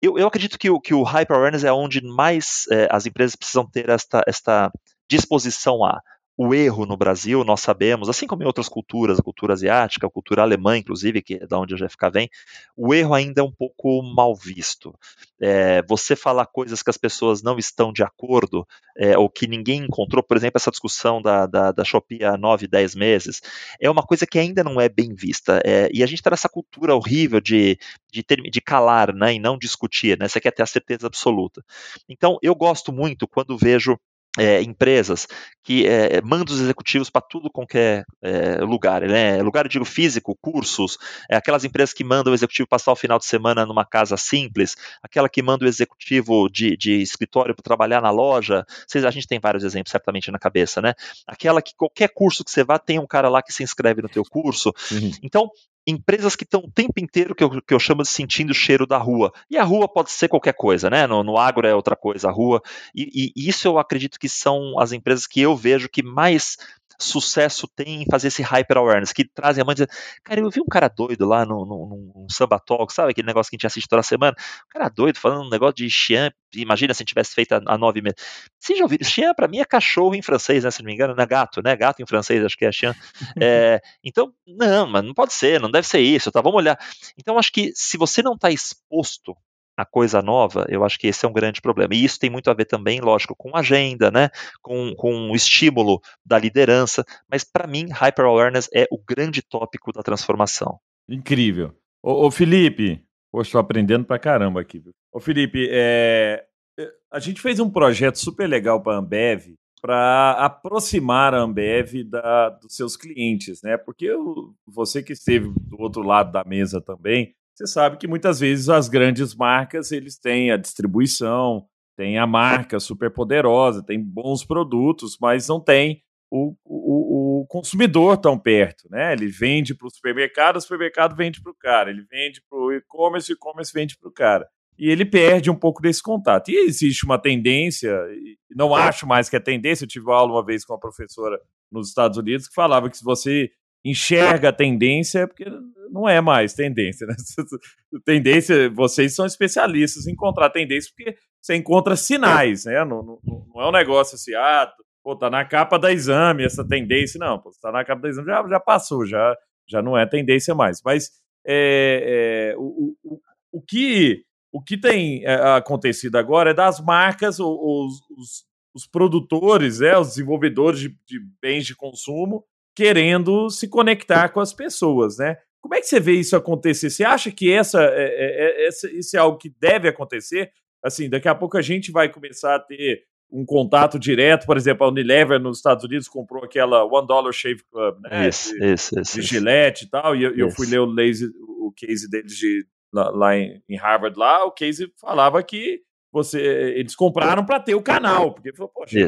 Eu, eu, acredito que o, que o Hyper Awareness é onde mais é, as empresas precisam ter esta, esta disposição a o erro no Brasil, nós sabemos, assim como em outras culturas, a cultura asiática, a cultura alemã, inclusive, que é da onde o GFK vem, o erro ainda é um pouco mal visto. É, você falar coisas que as pessoas não estão de acordo, é, ou que ninguém encontrou, por exemplo, essa discussão da, da, da Shopee há 9, 10 meses, é uma coisa que ainda não é bem vista. É, e a gente está nessa cultura horrível de, de, ter, de calar né, e não discutir, né? Você quer ter a certeza absoluta. Então, eu gosto muito quando vejo é, empresas que é, mandam os executivos para tudo qualquer é, lugar, né? Lugar, eu digo físico, cursos, é, aquelas empresas que mandam o executivo passar o final de semana numa casa simples, aquela que manda o executivo de, de escritório para trabalhar na loja, vocês, a gente tem vários exemplos certamente na cabeça, né? Aquela que qualquer curso que você vá tem um cara lá que se inscreve no teu curso. Uhum. Então, empresas que estão o tempo inteiro que eu, que eu chamo de sentindo o cheiro da rua. E a rua pode ser qualquer coisa, né? No, no agro é outra coisa, a rua. E, e, isso eu acredito que são as empresas que eu vejo que mais sucesso tem em fazer esse hyper awareness, que trazem a mãe dizendo, cara, eu vi um cara doido lá no Samba Talk, sabe aquele negócio que a gente assiste toda semana? Um cara doido falando um negócio de Xian, imagina se a gente tivesse feito há nove meses. Você já ouviu? Xian pra mim é cachorro em francês, né, se não me engano, não é gato, né? Gato em francês, acho que é Xian. É, então, não, mas não pode ser, não deve ser isso, tá? Vamos olhar. Então, acho que se você não está exposto a coisa nova, eu acho que esse é um grande problema. E isso tem muito a ver também, lógico, com agenda, né? com, com o estímulo da liderança, mas para mim, Hyper Awareness é o grande tópico da transformação. Incrível. Ô, ô Felipe, poxa, estou aprendendo pra caramba aqui. Ô Felipe, é... a gente fez um projeto super legal para a Ambev, para aproximar a Ambev da, dos seus clientes, né? Porque eu, você que esteve do outro lado da mesa também, você sabe que muitas vezes as grandes marcas eles têm a distribuição, tem a marca super poderosa, tem bons produtos, mas não tem o, o, o consumidor tão perto, né? Ele vende para o supermercado, o supermercado vende para o cara, ele vende para o e-commerce, o e-commerce vende para o cara. E ele perde um pouco desse contato. E existe uma tendência, não acho mais que é tendência, eu tive aula uma vez com uma professora nos Estados Unidos que falava que se você enxerga a tendência é porque não é mais tendência, né? Tendência, vocês são especialistas em encontrar tendência porque você encontra sinais, né? Não, não, não é um negócio assim, ah, pô, tá na capa da exame essa tendência, não, pô, tá na capa da exame, já, já passou, já, já não é tendência mais. Mas é, é, o, o, o, que, o que tem é, acontecido agora é das marcas, os, os, os produtores, é, os desenvolvedores de, de, bens de consumo querendo se conectar com as pessoas, né? Como é que você vê isso acontecer? Você acha que essa, é, é, essa, isso é algo que deve acontecer? Assim, daqui a pouco a gente vai começar a ter um contato direto, por exemplo, a Unilever nos Estados Unidos comprou aquela One Dollar Shave Club, né? Isso, de, isso, isso. De Gillette e tal, e eu, eu fui ler o, lazy, o case deles de, lá, lá em, em, Harvard, lá, o case falava que você, eles compraram para ter o canal, porque falou, poxa,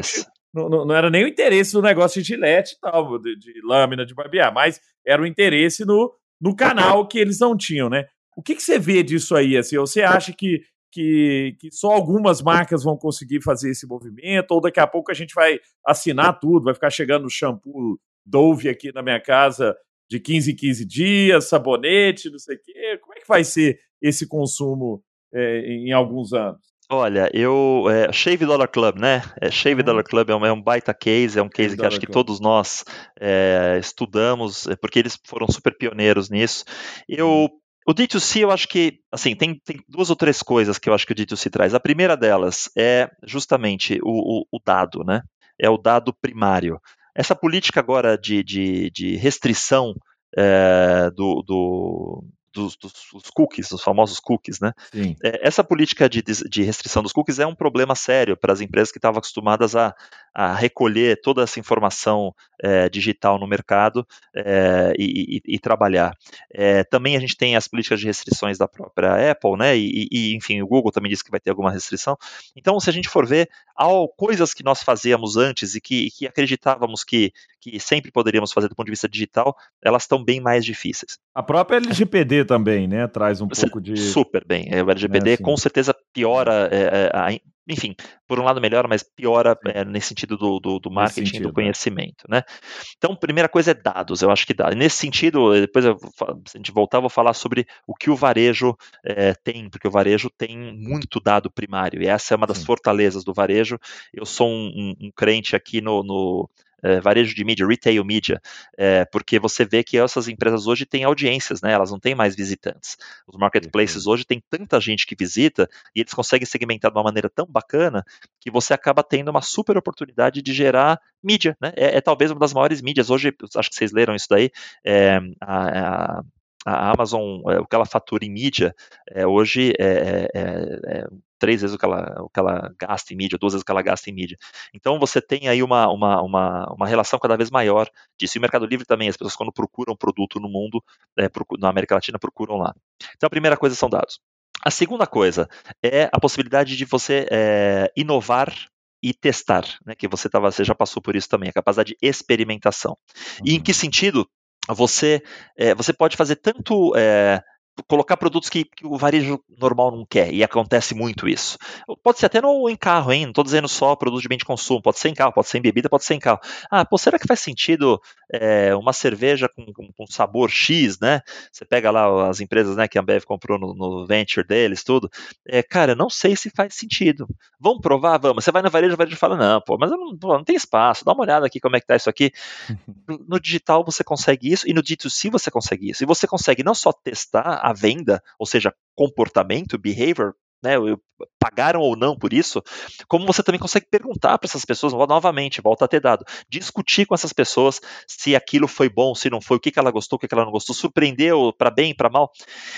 não, não, era nem o interesse do negócio de Gillette e tal, de, de, lâmina de barbear, mas era o interesse no, no canal que eles não tinham, né? O que, que você vê disso aí? Assim, você acha que que, que só algumas marcas vão conseguir fazer esse movimento, ou daqui a pouco a gente vai assinar tudo, vai ficar chegando shampoo Dove aqui na minha casa de 15 em 15 dias, sabonete, não sei o quê. Como é que vai ser esse consumo é, em alguns anos? Olha, eu. É, Shave Dollar Club, né? É, Shave uhum. Dollar Club é um, é um, baita case, é um case Shave que acho que todos nós é, estudamos, é, porque eles foram super pioneiros nisso. Eu uhum. O D2C, eu acho que, assim, tem, tem, duas ou três coisas que eu acho que o D2C traz. A primeira delas é justamente o, o, o dado, né? É o dado primário. Essa política agora de, de, de restrição é, do, do, dos, dos, cookies, dos famosos cookies, né? É, essa política de, de, restrição dos cookies é um problema sério para as empresas que estavam acostumadas a, a, recolher toda essa informação é, digital no mercado é, e, e, e, trabalhar. É, também a gente tem as políticas de restrições da própria Apple, né? E, e, enfim, o Google também disse que vai ter alguma restrição. Então, se a gente for ver, há coisas que nós fazíamos antes e que, que acreditávamos que, que sempre poderíamos fazer do ponto de vista digital, elas estão bem mais difíceis. A própria LGPD também, né? Traz um pouco de. Super bem. É, o LGPD é, assim. com certeza piora é, é, a, enfim, por um lado melhora, mas piora é, nesse sentido do, do, do marketing sentido, do é. conhecimento, né? Então, primeira coisa é dados, eu acho que dá. Nesse sentido, depois eu, se a gente voltar, eu vou falar sobre o que o varejo é, tem, porque o varejo tem muito dado primário, e essa é uma das Sim. fortalezas do varejo. Eu sou um, um, um crente aqui no, no é, varejo de mídia, retail media, é, porque você vê que essas empresas hoje têm audiências, né? Elas não têm mais visitantes. Os marketplaces hoje têm tanta gente que visita e eles conseguem segmentar de uma maneira tão bacana que você acaba tendo uma super oportunidade de gerar mídia, né? É, é talvez uma das maiores mídias hoje. Acho que vocês leram isso daí. É, a, a a Amazon, o que ela fatura em mídia, é, hoje é, é, é, três vezes o que, ela, o que ela gasta em mídia, duas vezes o que ela gasta em mídia. Então você tem aí uma, uma, uma, uma relação cada vez maior disso. E o Mercado Livre também, as pessoas quando procuram produto no mundo, é, na América Latina, procuram lá. Então a primeira coisa são dados. A segunda coisa é a possibilidade de você é, inovar e testar, né, que você, tava, você já passou por isso também, a capacidade de experimentação. E em que uhum. sentido? você, é, você pode fazer tanto colocar produtos que, que, o varejo normal não quer, e acontece muito isso. Pode ser até no, em carro, hein? Não estou dizendo só produto de bem de consumo, pode ser em carro, pode ser em bebida, pode ser em carro. Ah, pô, será que faz sentido é, uma cerveja com, com, com, sabor X, né? Você pega lá as empresas né, que a Ambev comprou no, no venture deles, tudo. É, cara, não sei se faz sentido. Vamos provar? Vamos. Você vai no varejo, o varejo fala, não, pô, mas não, pô, não tem espaço, dá uma olhada aqui como é que tá isso aqui. no digital você consegue isso, e no D2C você consegue isso. E você consegue não só testar a venda, ou seja, comportamento, behavior, né, pagaram ou não por isso, como você também consegue perguntar para essas pessoas novamente, volta a ter dado, discutir com essas pessoas se aquilo foi bom, se não foi, o que, que ela gostou, o que, que ela não gostou, surpreendeu para bem, para mal.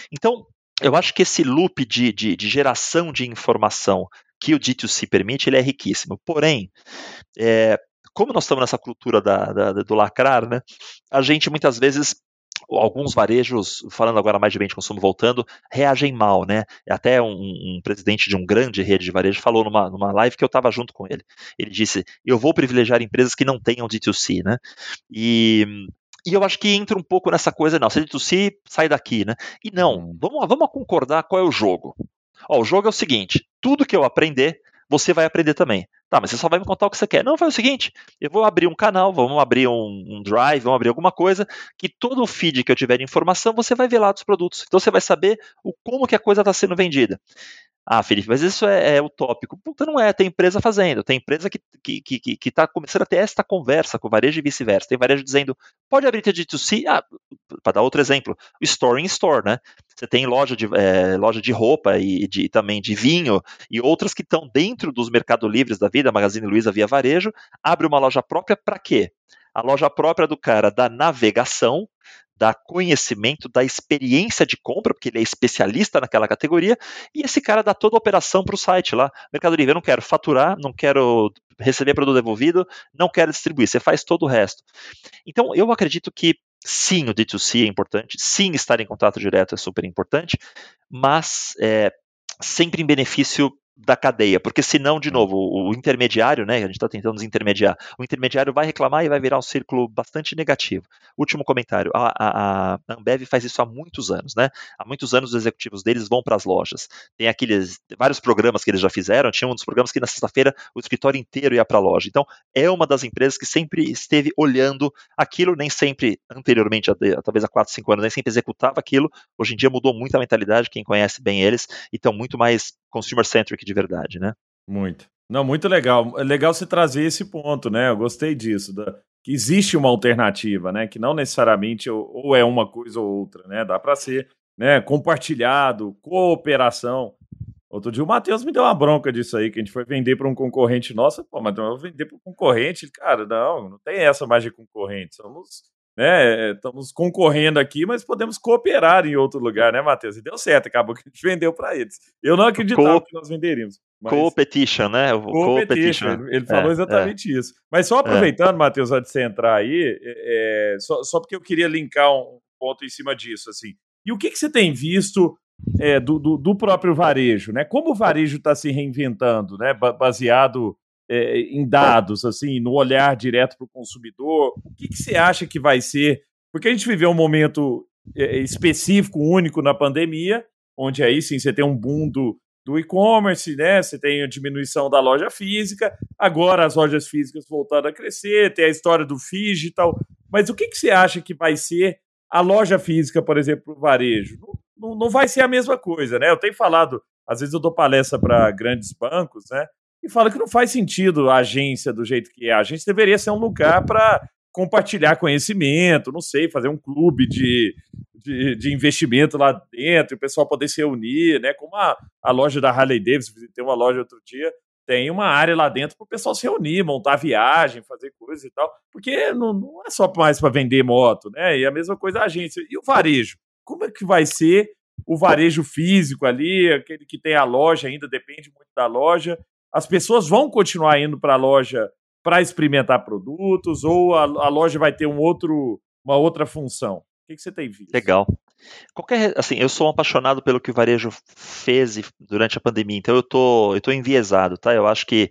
Então, eu acho que esse loop de, de, de, geração de informação que o D2C permite, ele é riquíssimo. Porém, é, como nós estamos nessa cultura da, da, do lacrar, né, a gente muitas vezes alguns varejos, falando agora mais de bem de consumo voltando, reagem mal, né? Até um, um presidente de um grande rede de varejo falou numa, numa live que eu estava junto com ele. Ele disse: Eu vou privilegiar empresas que não tenham D2C, né? E e eu acho que entra um pouco nessa coisa, não, se é D2C, sai daqui, né? E não, uhum. vamos, vamos concordar qual é o jogo. Ó, o jogo é o seguinte: tudo que eu aprender, você vai aprender também. Tá, mas você só vai me contar o que você quer. Não, faz o seguinte: eu vou abrir um canal, vamos abrir um, um, drive, vamos abrir alguma coisa, que todo o feed que eu tiver de informação, você vai ver lá dos produtos. Então você vai saber o, como que a coisa está sendo vendida. Ah, Felipe, mas isso é, é utópico. Puta, não é. Tem empresa fazendo. Tem empresa que está que, que, que tá começando a ter esta conversa com o varejo e vice-versa. Tem varejo dizendo, pode abrir D2C? Ah, para dar outro exemplo, store in store, né? Você tem loja de, é, loja de roupa e de, também de vinho e outras que estão dentro dos mercados livres da vida, Magazine Luiza via varejo, abre uma loja própria para quê? A loja própria do cara da navegação, da conhecimento, da experiência de compra, porque ele é especialista naquela categoria, e esse cara dá toda a operação para o site lá. Mercado Livre, eu não quero faturar, não quero receber produto devolvido, não quero distribuir, você faz todo o resto. Então, eu acredito que sim, o D2C é importante, sim, estar em contato direto é super importante, mas é, sempre em benefício da cadeia, porque senão, de novo, o, intermediário, né, a gente está tentando desintermediar, o intermediário vai reclamar e vai virar um círculo bastante negativo. Último comentário, a, a, a Ambev faz isso há muitos anos, né, há muitos anos os executivos deles vão para as lojas, tem aqueles, vários programas que eles já fizeram, tinha um dos programas que na sexta-feira o escritório inteiro ia para a loja, então é uma das empresas que sempre esteve olhando aquilo, nem sempre, anteriormente, talvez há 4, 5 anos, nem sempre executava aquilo, hoje em dia mudou muito a mentalidade, quem conhece bem eles, e estão muito mais consumer-centric de verdade, né? Muito. Não, muito legal. É legal você trazer esse ponto, né? Eu gostei disso, da, que existe uma alternativa, né? Que não necessariamente ou, é uma coisa ou outra, né? Dá para ser né, compartilhado, cooperação. Outro dia o Matheus me deu uma bronca disso aí, que a gente foi vender para um concorrente nosso. Pô, mas eu vou vender para um concorrente. Cara, não, não tem essa mais de concorrente. Somos né? Estamos concorrendo aqui, mas podemos cooperar em outro lugar, né, Matheus? E deu certo, acabou que a gente vendeu para eles. Eu não acreditava Co que nós venderíamos. Mas... Competition, né? O competition. competition. Ele falou é, exatamente é. isso. Mas só aproveitando, é. Matheus, antes de você entrar aí, é, é, só, só porque eu queria linkar um ponto em cima disso, assim. E o que, que você tem visto é, do, do, do, próprio varejo, né? Como o varejo está se reinventando, né? Baseado é, em dados, assim, no olhar direto para o consumidor? O que, que, você acha que vai ser? Porque a gente viveu um momento é, específico, único na pandemia, onde aí sim você tem um boom do, do e-commerce, né? Você tem a diminuição da loja física, agora as lojas físicas voltando a crescer, tem a história do digital. Mas o que, que você acha que vai ser a loja física, por exemplo, o varejo? Não, não vai ser a mesma coisa, né? Eu tenho falado, às vezes eu dou palestra para grandes bancos, né? E fala que não faz sentido a agência do jeito que é. A agência deveria ser um lugar para compartilhar conhecimento, não sei, fazer um clube de, de, de, investimento lá dentro, o pessoal poder se reunir, né? Como a, a loja da Harley Davidson, tem uma loja outro dia, tem uma área lá dentro para o pessoal se reunir, montar viagem, fazer coisas e tal, porque não, não é só mais para vender moto, né? E a mesma coisa a agência. E o varejo? Como é que vai ser o varejo físico ali, aquele que tem a loja ainda, depende muito da loja, as pessoas vão continuar indo para a loja para experimentar produtos ou a, a, loja vai ter um outro, uma outra função? O que, que você tem visto? Legal. Qualquer, assim, eu sou um apaixonado pelo que o varejo fez durante a pandemia, então eu tô, eu tô enviesado, tá? Eu acho que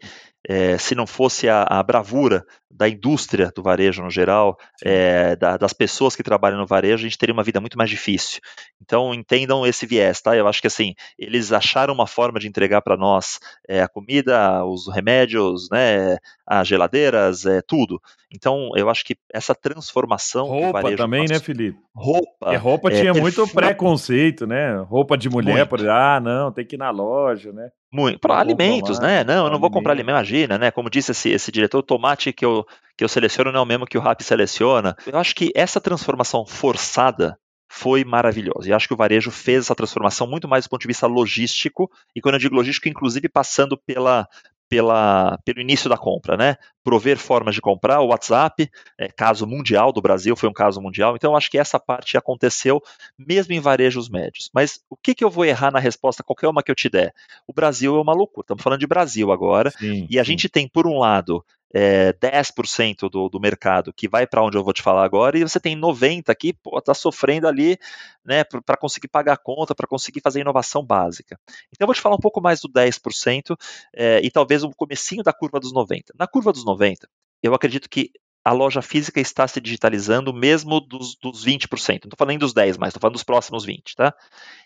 é, se não fosse a, a, bravura da indústria do varejo no geral, é, da, das pessoas que trabalham no varejo, a gente teria uma vida muito mais difícil. Então entendam esse viés, tá? Eu acho que assim eles acharam uma forma de entregar para nós é, a comida, os remédios, né, as geladeiras, é, tudo. Então eu acho que essa transformação roupa também, né, Felipe? Roupa. E roupa tinha muito preconceito, né? Roupa de mulher, muito. por ah, não, tem que ir na loja, né? Muito. Para alimentos, né? Não, eu não vou comprar alimento, imagina, né? Como disse esse, esse diretor, o tomate que eu, que eu seleciono não é o mesmo que o RAP seleciona. Eu acho que essa transformação forçada foi maravilhosa. E acho que o varejo fez essa transformação muito mais do ponto de vista logístico, e quando eu digo logístico, inclusive passando pela, pela, pelo início da compra, né? Prover formas de comprar, o WhatsApp, é, caso mundial do Brasil, foi um caso mundial, então acho que essa parte aconteceu mesmo em varejos médios. Mas o que, que eu vou errar na resposta, qualquer uma que eu te der? O Brasil é uma loucura, estamos falando de Brasil agora, sim, e a sim. gente tem, por um lado, é, 10% do, do mercado que vai para onde eu vou te falar agora, e você tem 90% que está sofrendo ali né, para conseguir pagar a conta, para conseguir fazer inovação básica. Então eu vou te falar um pouco mais do 10% é, e talvez o comecinho da curva dos 90%. Na curva dos 90%, eu acredito que a loja física está se digitalizando mesmo dos, dos 20%. Não estou falando dos 10 mais, estou falando dos próximos 20, tá?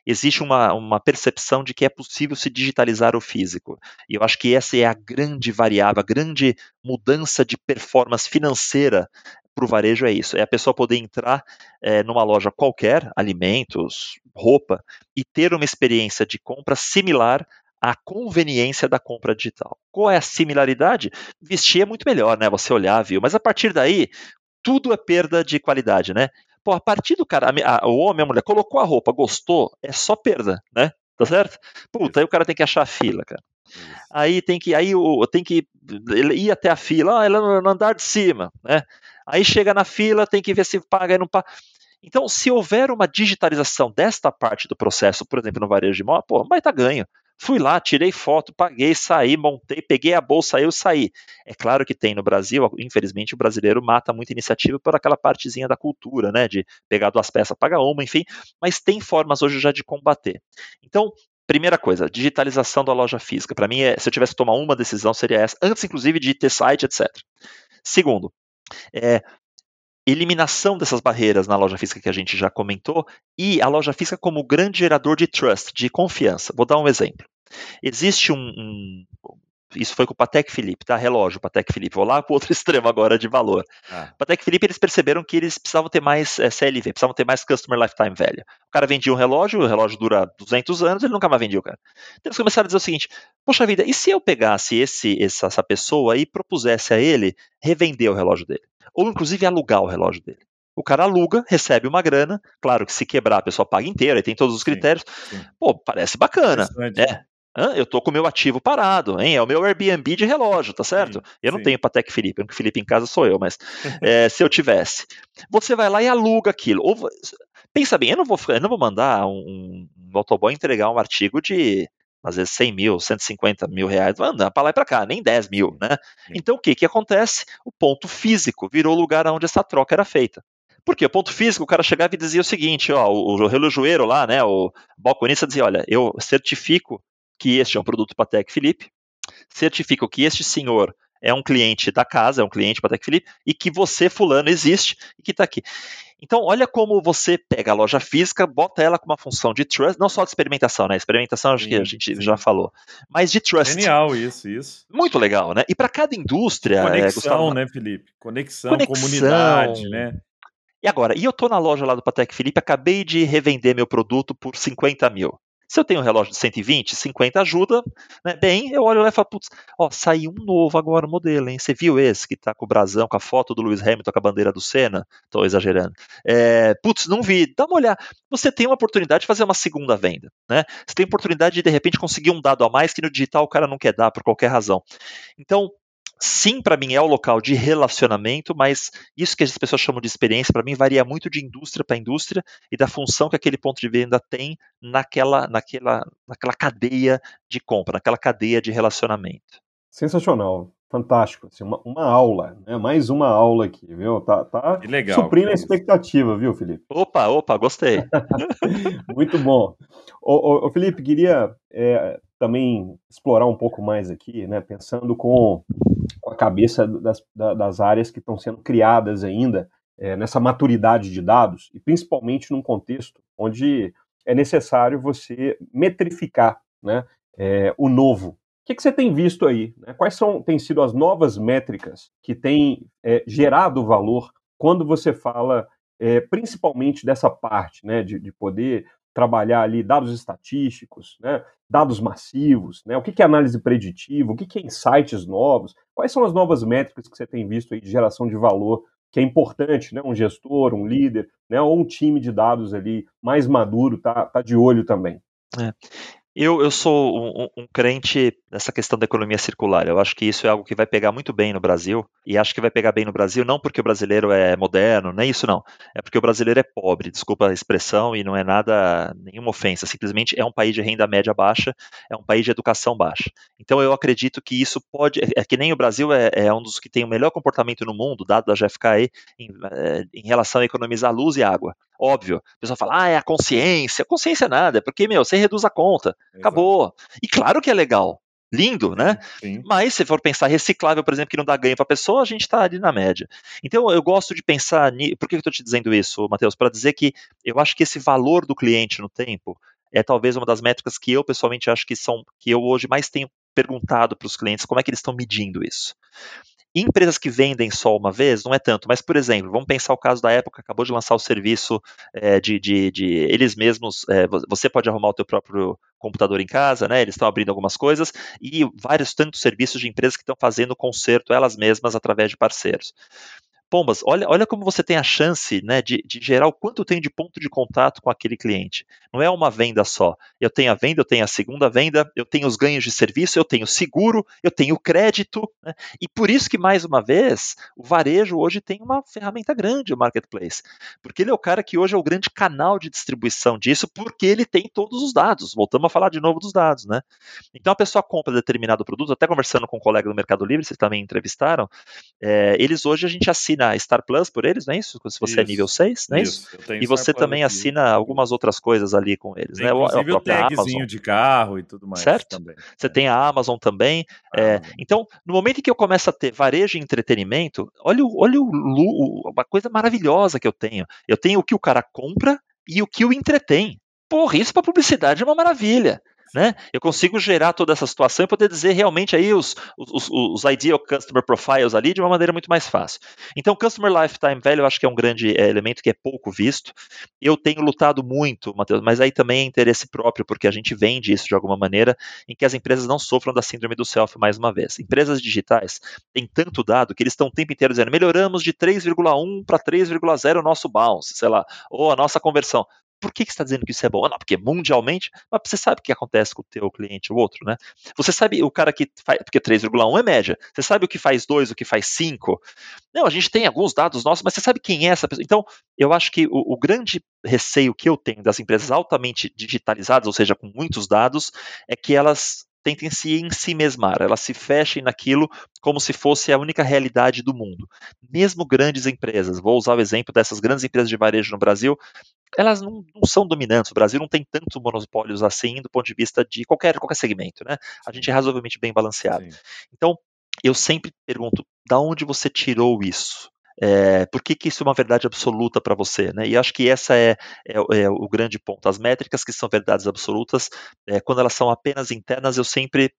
Existe uma, uma percepção de que é possível se digitalizar o físico. E eu acho que essa é a grande variável, a grande mudança de performance financeira para o varejo é isso: é a pessoa poder entrar é, numa loja qualquer, alimentos, roupa, e ter uma experiência de compra similar à conveniência da compra digital. Qual é a similaridade? Vestir é muito melhor, né? Você olhar, viu? Mas a partir daí, tudo é perda de qualidade, né? Pô, a partir do cara, a, a, o homem, a mulher, colocou a roupa, gostou, é só perda, né? Tá certo? Puta, aí o cara tem que achar a fila, cara. Aí tem que, aí o, tem que ir até a fila, ah, ela no andar de cima, né? Aí chega na fila, tem que ver se paga e não paga. Então, se houver uma digitalização desta parte do processo, por exemplo, no varejo de moto, pô, vai estar tá ganho. Fui lá, tirei foto, paguei, saí, montei, peguei a bolsa, eu saí. É claro que tem no Brasil, infelizmente o brasileiro mata muita iniciativa por aquela partezinha da cultura, né, de pegar duas peças, pagar uma, enfim, mas tem formas hoje já de combater. Então, Primeira coisa, digitalização da loja física. Para mim, é, se eu tivesse que tomar uma decisão, seria essa, antes inclusive de ter site, etc. Segundo, é, eliminação dessas barreiras na loja física que a gente já comentou e a loja física como grande gerador de trust, de confiança. Vou dar um exemplo. Existe um, um isso foi com o Patek Philippe, tá? Relógio, Patek Philippe. Vou lá para o outro extremo agora de valor. Ah. Patek Philippe, eles perceberam que eles precisavam ter mais é, eh, CLV, precisavam ter mais Customer Lifetime Value. O cara vendia um relógio, o relógio dura 200 anos, ele nunca mais vendia o cara. Então eles começaram a dizer o seguinte, poxa vida, e se eu pegasse esse, essa, essa pessoa e propusesse a ele revender o relógio dele? Ou inclusive alugar o relógio dele. O cara aluga, recebe uma grana, claro que se quebrar a pessoa paga inteira, e tem todos os critérios. Sim, sim. Pô, parece bacana. É, eu tô com o meu ativo parado, hein? É o meu Airbnb de relógio, tá certo? Sim, eu não sim. tenho Patek Felipe, o Felipe em casa sou eu, mas é, se eu tivesse. Você vai lá e aluga aquilo. Ou, pensa bem, eu não vou, eu não vou mandar um, um motoboy entregar um artigo de às vezes 100 mil, 150 mil reais, vai andar para lá e para cá, nem 10 mil, né? Então o que, que acontece? O ponto físico virou o lugar onde essa troca era feita. Porque o ponto físico, o cara chegava e dizia o seguinte, ó, o, relojoeiro lá, né, o balconista dizia, olha, eu certifico que este é um produto Patek Philippe, certifico que este senhor é um cliente da casa, é um cliente Patek Philippe, e que você, fulano, existe e que está aqui. Então, olha como você pega a loja física, bota ela com uma função de trust, não só de experimentação, né? Experimentação acho sim, que a gente sim. já falou, mas de trust. Genial isso, isso. Muito legal, né? E para cada indústria. Conexão, é, Gustavo, né, Felipe? Conexão, Conexão, comunidade, né? E agora, e eu tô na loja lá do Patek Felipe, acabei de revender meu produto por 50 mil. Se eu tenho um relógio de 120, 50 ajuda, né? Bem, eu olho lá e falo, putz, ó, saiu um novo agora modelo, hein? Você viu esse que tá com o brasão, com a foto do Lewis Hamilton com a bandeira do Senna? Tô exagerando. É, putz, não vi, dá uma olhada. Você tem uma oportunidade de fazer uma segunda venda, né? Você tem oportunidade de, de repente, conseguir um dado a mais que no digital o cara não quer dar por qualquer razão. Então, sim, para mim é o local de relacionamento, mas isso que as pessoas chamam de experiência, para mim varia muito de indústria para indústria e da função que aquele ponto de venda tem naquela, naquela, naquela cadeia de compra, naquela cadeia de relacionamento. Sensacional, fantástico, assim, uma, uma, aula, né? mais uma aula aqui, viu? Tá, tá legal, suprindo a expectativa, viu, Felipe? Opa, opa, gostei. muito bom. Ô, Felipe, queria é, também explorar um pouco mais aqui, né, pensando com, com a cabeça das, das áreas que estão sendo criadas ainda é, nessa maturidade de dados, e principalmente num contexto onde é necessário você metrificar né, é, o novo. Que, que, você tem visto aí? Né? Quais são, têm sido as novas métricas que têm é, gerado valor quando você fala é, principalmente dessa parte né, de, de poder trabalhar ali dados estatísticos, né, dados massivos, né, o que é análise preditiva, o que é insights novos, quais são as novas métricas que você tem visto aí de geração de valor que é importante, né, um gestor, um líder, né, ou um time de dados ali mais maduro tá, tá de olho também. É. Eu, eu sou um, um, crente nessa questão da economia circular. Eu acho que isso é algo que vai pegar muito bem no Brasil. E acho que vai pegar bem no Brasil não porque o brasileiro é moderno, nem isso não. É porque o brasileiro é pobre, desculpa a expressão, e não é nada, nenhuma ofensa. Simplesmente é um país de renda média baixa, é um país de educação baixa. Então eu acredito que isso pode. É, é que nem o Brasil é, é, um dos que tem o melhor comportamento no mundo, dado da GFK, em, é, em relação a economizar luz e água. Óbvio, a pessoa fala, ah, é a consciência. Consciência é nada, é porque, meu, você reduz a conta. Exato. Acabou. E claro que é legal. lindo, né? Sim. Mas se for pensar reciclável, por exemplo, que não dá ganho para a pessoa, a gente está ali na média. Então eu gosto de pensar, ni... por que eu estou te dizendo isso, Matheus? Para dizer que eu acho que esse valor do cliente no tempo é talvez uma das métricas que eu pessoalmente acho que são que eu hoje mais tenho perguntado para os clientes como é que eles estão medindo isso. Empresas que vendem só uma vez, não é tanto, mas, por exemplo, vamos pensar o caso da época, acabou de lançar o serviço é, de, de, de, eles mesmos, é, você pode arrumar o teu próprio computador em casa, né? Eles estão abrindo algumas coisas e vários tantos serviços de empresas que estão fazendo conserto elas mesmas através de parceiros. Pombas, olha, olha como você tem a chance né, de, de gerar o quanto tem de ponto de contato com aquele cliente. Não é uma venda só. Eu tenho a venda, eu tenho a segunda venda, eu tenho os ganhos de serviço, eu tenho seguro, eu tenho crédito. Né? E por isso que, mais uma vez, o varejo hoje tem uma ferramenta grande, o marketplace. Porque ele é o cara que hoje é o grande canal de distribuição disso, porque ele tem todos os dados. Voltamos a falar de novo dos dados. Né? Então a pessoa compra determinado produto, até conversando com um colega do Mercado Livre, vocês também entrevistaram, é, eles hoje a gente assina assina Star Plus por eles, não é isso? Se você isso, é nível 6, não é isso? isso? E você Star também assina algumas outras coisas ali com eles, tem, né? Inclusive o, o tagzinho de carro e tudo mais. Certo? Também. Você é. tem a Amazon também. Ah, é, então, no momento em que eu começo a ter varejo e entretenimento, olha, olha o, o, uma coisa maravilhosa que eu tenho. Eu tenho o que o cara compra e o que o entretém. Porra, isso para publicidade é uma maravilha né? Eu consigo gerar toda essa situação e poder dizer realmente aí os, os, os ideal customer profiles ali de uma maneira muito mais fácil. Então, customer lifetime value eu acho que é um grande é, elemento que é pouco visto. Eu tenho lutado muito, Matheus, mas aí também é interesse próprio, porque a gente vende isso de alguma maneira, em que as empresas não sofram da síndrome do self mais uma vez. Empresas digitais têm tanto dado que eles estão o tempo inteiro dizendo melhoramos de 3,1 para 3,0 o nosso bounce, sei lá, ou a nossa conversão por que, que você está dizendo que isso é bom? Não, porque mundialmente, mas você sabe o que acontece com o teu cliente ou outro, né? Você sabe o cara que faz, porque 3,1 é média, você sabe o que faz 2, o que faz 5? Não, a gente tem alguns dados nossos, mas você sabe quem é essa pessoa? Então, eu acho que o, o grande receio que eu tenho das empresas altamente digitalizadas, ou seja, com muitos dados, é que elas tentem se ensimesmar, elas se fechem naquilo como se fosse a única realidade do mundo. Mesmo grandes empresas, vou usar o exemplo dessas grandes empresas de varejo no Brasil, elas não, não, são dominantes. O Brasil não tem tantos monopólios assim do ponto de vista de qualquer, qualquer segmento, né? A gente é razoavelmente bem balanceado. Sim. Então, eu sempre pergunto, da onde você tirou isso? É, por que, que, isso é uma verdade absoluta para você? Né? E acho que essa é, é, é, o grande ponto. As métricas que são verdades absolutas, é, quando elas são apenas internas, eu sempre.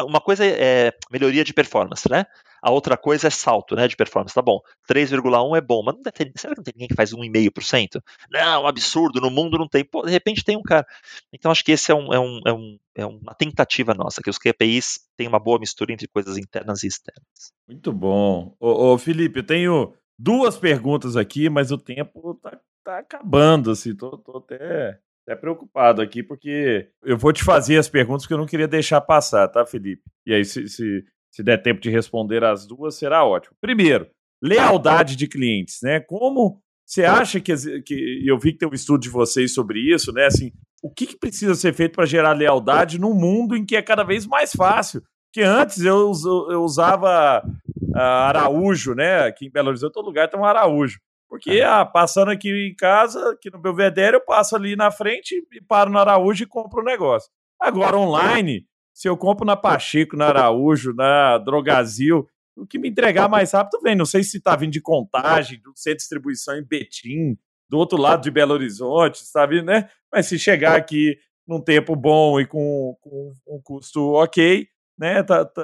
Uma coisa é melhoria de performance, né? A outra coisa é salto né, de performance. Tá bom, 3,1 é bom, mas não será que não tem ninguém que faz 1,5%? Não, absurdo, no mundo não tem. Pô, de repente tem um cara. Então acho que esse é, um, é, um, é, um, é uma tentativa nossa, que os KPIs têm uma boa mistura entre coisas internas e externas. Muito bom. Ô, ô Felipe, eu tenho duas perguntas aqui, mas o tempo tá, tá acabando, assim, tô, tô até até preocupado aqui, porque eu vou te fazer as perguntas que eu não queria deixar passar, tá, Felipe? E aí, se, se, se der tempo de responder as duas, será ótimo. Primeiro, lealdade de clientes, né? Como você acha que, que eu vi que tem um estudo de vocês sobre isso, né? Assim, o que, que precisa ser feito para gerar lealdade num mundo em que é cada vez mais fácil? Que antes eu, eu usava uh, Araújo, né? Aqui em Belo Horizonte, todo lugar tem um Araújo. Porque ah, passando aqui em casa, aqui no Belvedere, eu passo ali na frente e paro no Araújo e compro o um negócio. Agora, online, se eu compro na Pacheco, na Araújo, na Drogazil, o que me entregar mais rápido vem. Não sei se está vindo de contagem, do centro de distribuição em Betim, do outro lado de Belo Horizonte, sabe, né? Mas se chegar aqui num tempo bom e com, com um custo ok, né? Tá, tá,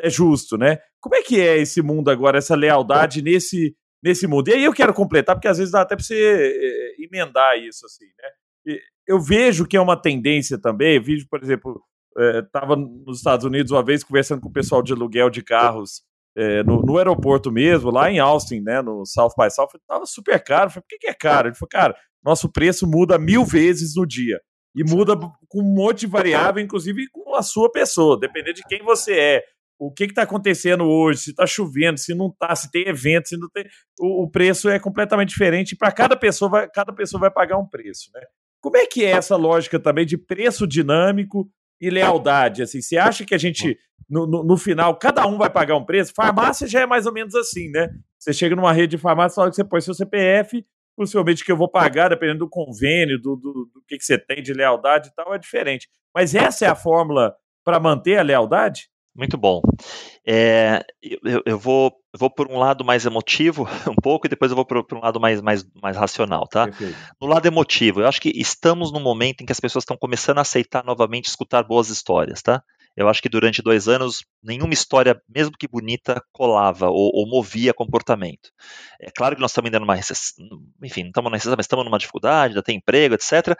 é justo, né? Como é que é esse mundo agora, essa lealdade nesse, nesse mundo? E aí eu quero completar, porque às vezes dá até para você é, emendar isso, assim, né? Eu vejo que é uma tendência também, vejo, por exemplo, estava é, nos Estados Unidos uma vez conversando com o pessoal de aluguel de carros é, no, no, aeroporto mesmo, lá em Austin, né, no South by South, estava super caro. falei, por que, que é caro? Ele falou, cara, nosso preço muda mil vezes no dia. E muda com um monte de variável, inclusive com a sua pessoa, dependendo de quem você é. O que está acontecendo hoje, se está chovendo, se não está, se tem evento, se não tem. O, o preço é completamente diferente. Para cada pessoa, vai, cada pessoa vai pagar um preço. Né? Como é que é essa lógica também de preço dinâmico e lealdade. Assim, você acha que a gente, no, no, no, final, cada um vai pagar um preço? Farmácia já é mais ou menos assim, né? Você chega numa rede de farmácia, fala que você põe seu CPF, possivelmente que eu vou pagar, dependendo do convênio, do, do, do que, que você tem de lealdade e tal, é diferente. Mas essa é a fórmula para manter a lealdade? Muito bom. É, eu, eu, vou, eu vou por um lado mais emotivo, um pouco, e depois eu vou por, por um lado mais, mais, mais racional, tá? Perfeito. No lado emotivo, eu acho que estamos num momento em que as pessoas estão começando a aceitar novamente escutar boas histórias, tá? Eu acho que durante dois anos, nenhuma história, mesmo que bonita, colava ou, ou movia comportamento. É claro que nós estamos ainda numa recessão, enfim, não estamos numa recessão, mas estamos numa dificuldade, ainda tem emprego, etc.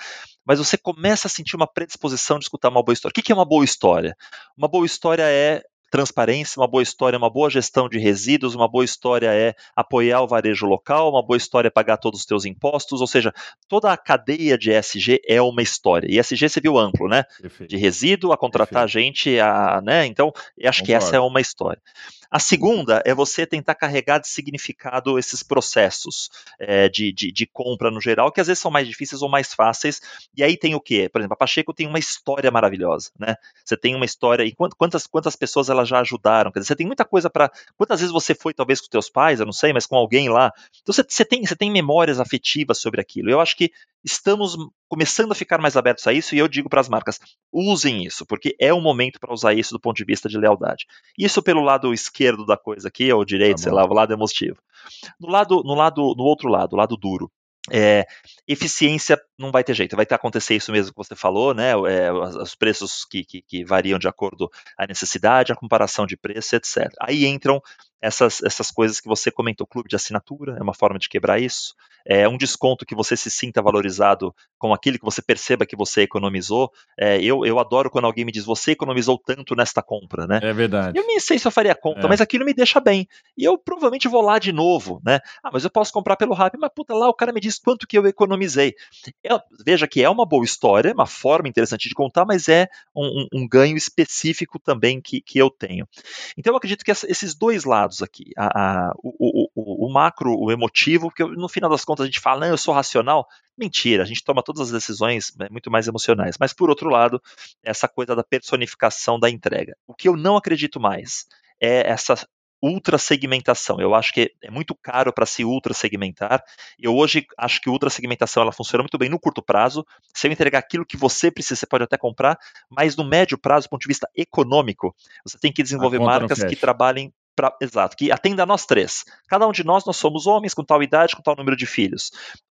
Mas você começa a sentir uma predisposição de escutar uma boa história. O que é uma boa história? Uma boa história é transparência, uma boa história é uma boa gestão de resíduos, uma boa história é apoiar o varejo local, uma boa história é pagar todos os teus impostos, ou seja, toda a cadeia de ESG é uma história. E ESG você viu amplo, né? Perfeito. De resíduo a contratar Perfeito. gente, a, né? Então, acho Concordo. que essa é uma história. A segunda é você tentar carregar de significado esses processos é, de, de, de, compra no geral, que às vezes são mais difíceis ou mais fáceis. E aí tem o quê? Por exemplo, a Pacheco tem uma história maravilhosa, né? Você tem uma história, e quantas, quantas pessoas ela já ajudaram? Quer dizer, você tem muita coisa para. Quantas vezes você foi, talvez, com teus pais, eu não sei, mas com alguém lá? Então você, você, tem, você tem memórias afetivas sobre aquilo. Eu acho que estamos começando a ficar mais abertos a isso e eu digo para as marcas: usem isso, porque é o momento para usar isso do ponto de vista de lealdade. Isso pelo lado esquerdo da coisa aqui, ou direito, tá sei lá, o lado emotivo. No lado, no lado, no outro lado, o lado duro. É, eficiência não vai ter jeito, vai ter acontecer isso mesmo que você falou, né? É, os preços que, que, que, variam de acordo à necessidade, a comparação de preço, etc. Aí entram essas, essas coisas que você comentou. Clube de assinatura é uma forma de quebrar isso. É um desconto que você se sinta valorizado com aquilo que você perceba que você economizou. É, eu, eu adoro quando alguém me diz, você economizou tanto nesta compra, né? É verdade. Eu nem sei se eu faria conta, é. mas aquilo me deixa bem. E eu provavelmente vou lá de novo, né? Ah, mas eu posso comprar pelo Rappi, mas puta, lá o cara me diz quanto que eu economizei. Eu, veja que é uma boa história, uma forma interessante de contar, mas é um, um, um ganho específico também que, que eu tenho. Então eu acredito que esses dois lados lados aqui. A, a, o, o, o, macro, o emotivo, porque no final das contas a gente fala, eu sou racional. Mentira, a gente toma todas as decisões né, muito mais emocionais. Mas por outro lado, essa coisa da personificação da entrega. O que eu não acredito mais é essa ultra segmentação. Eu acho que é muito caro para se ultra segmentar. Eu hoje acho que ultra segmentação ela funciona muito bem no curto prazo. Se eu entregar aquilo que você precisa, você pode até comprar, mas no médio prazo, do ponto de vista econômico, você tem que desenvolver marcas que trabalhem Pra, exato, que atenda a nós três. Cada um de nós, nós somos homens com tal idade, com tal número de filhos.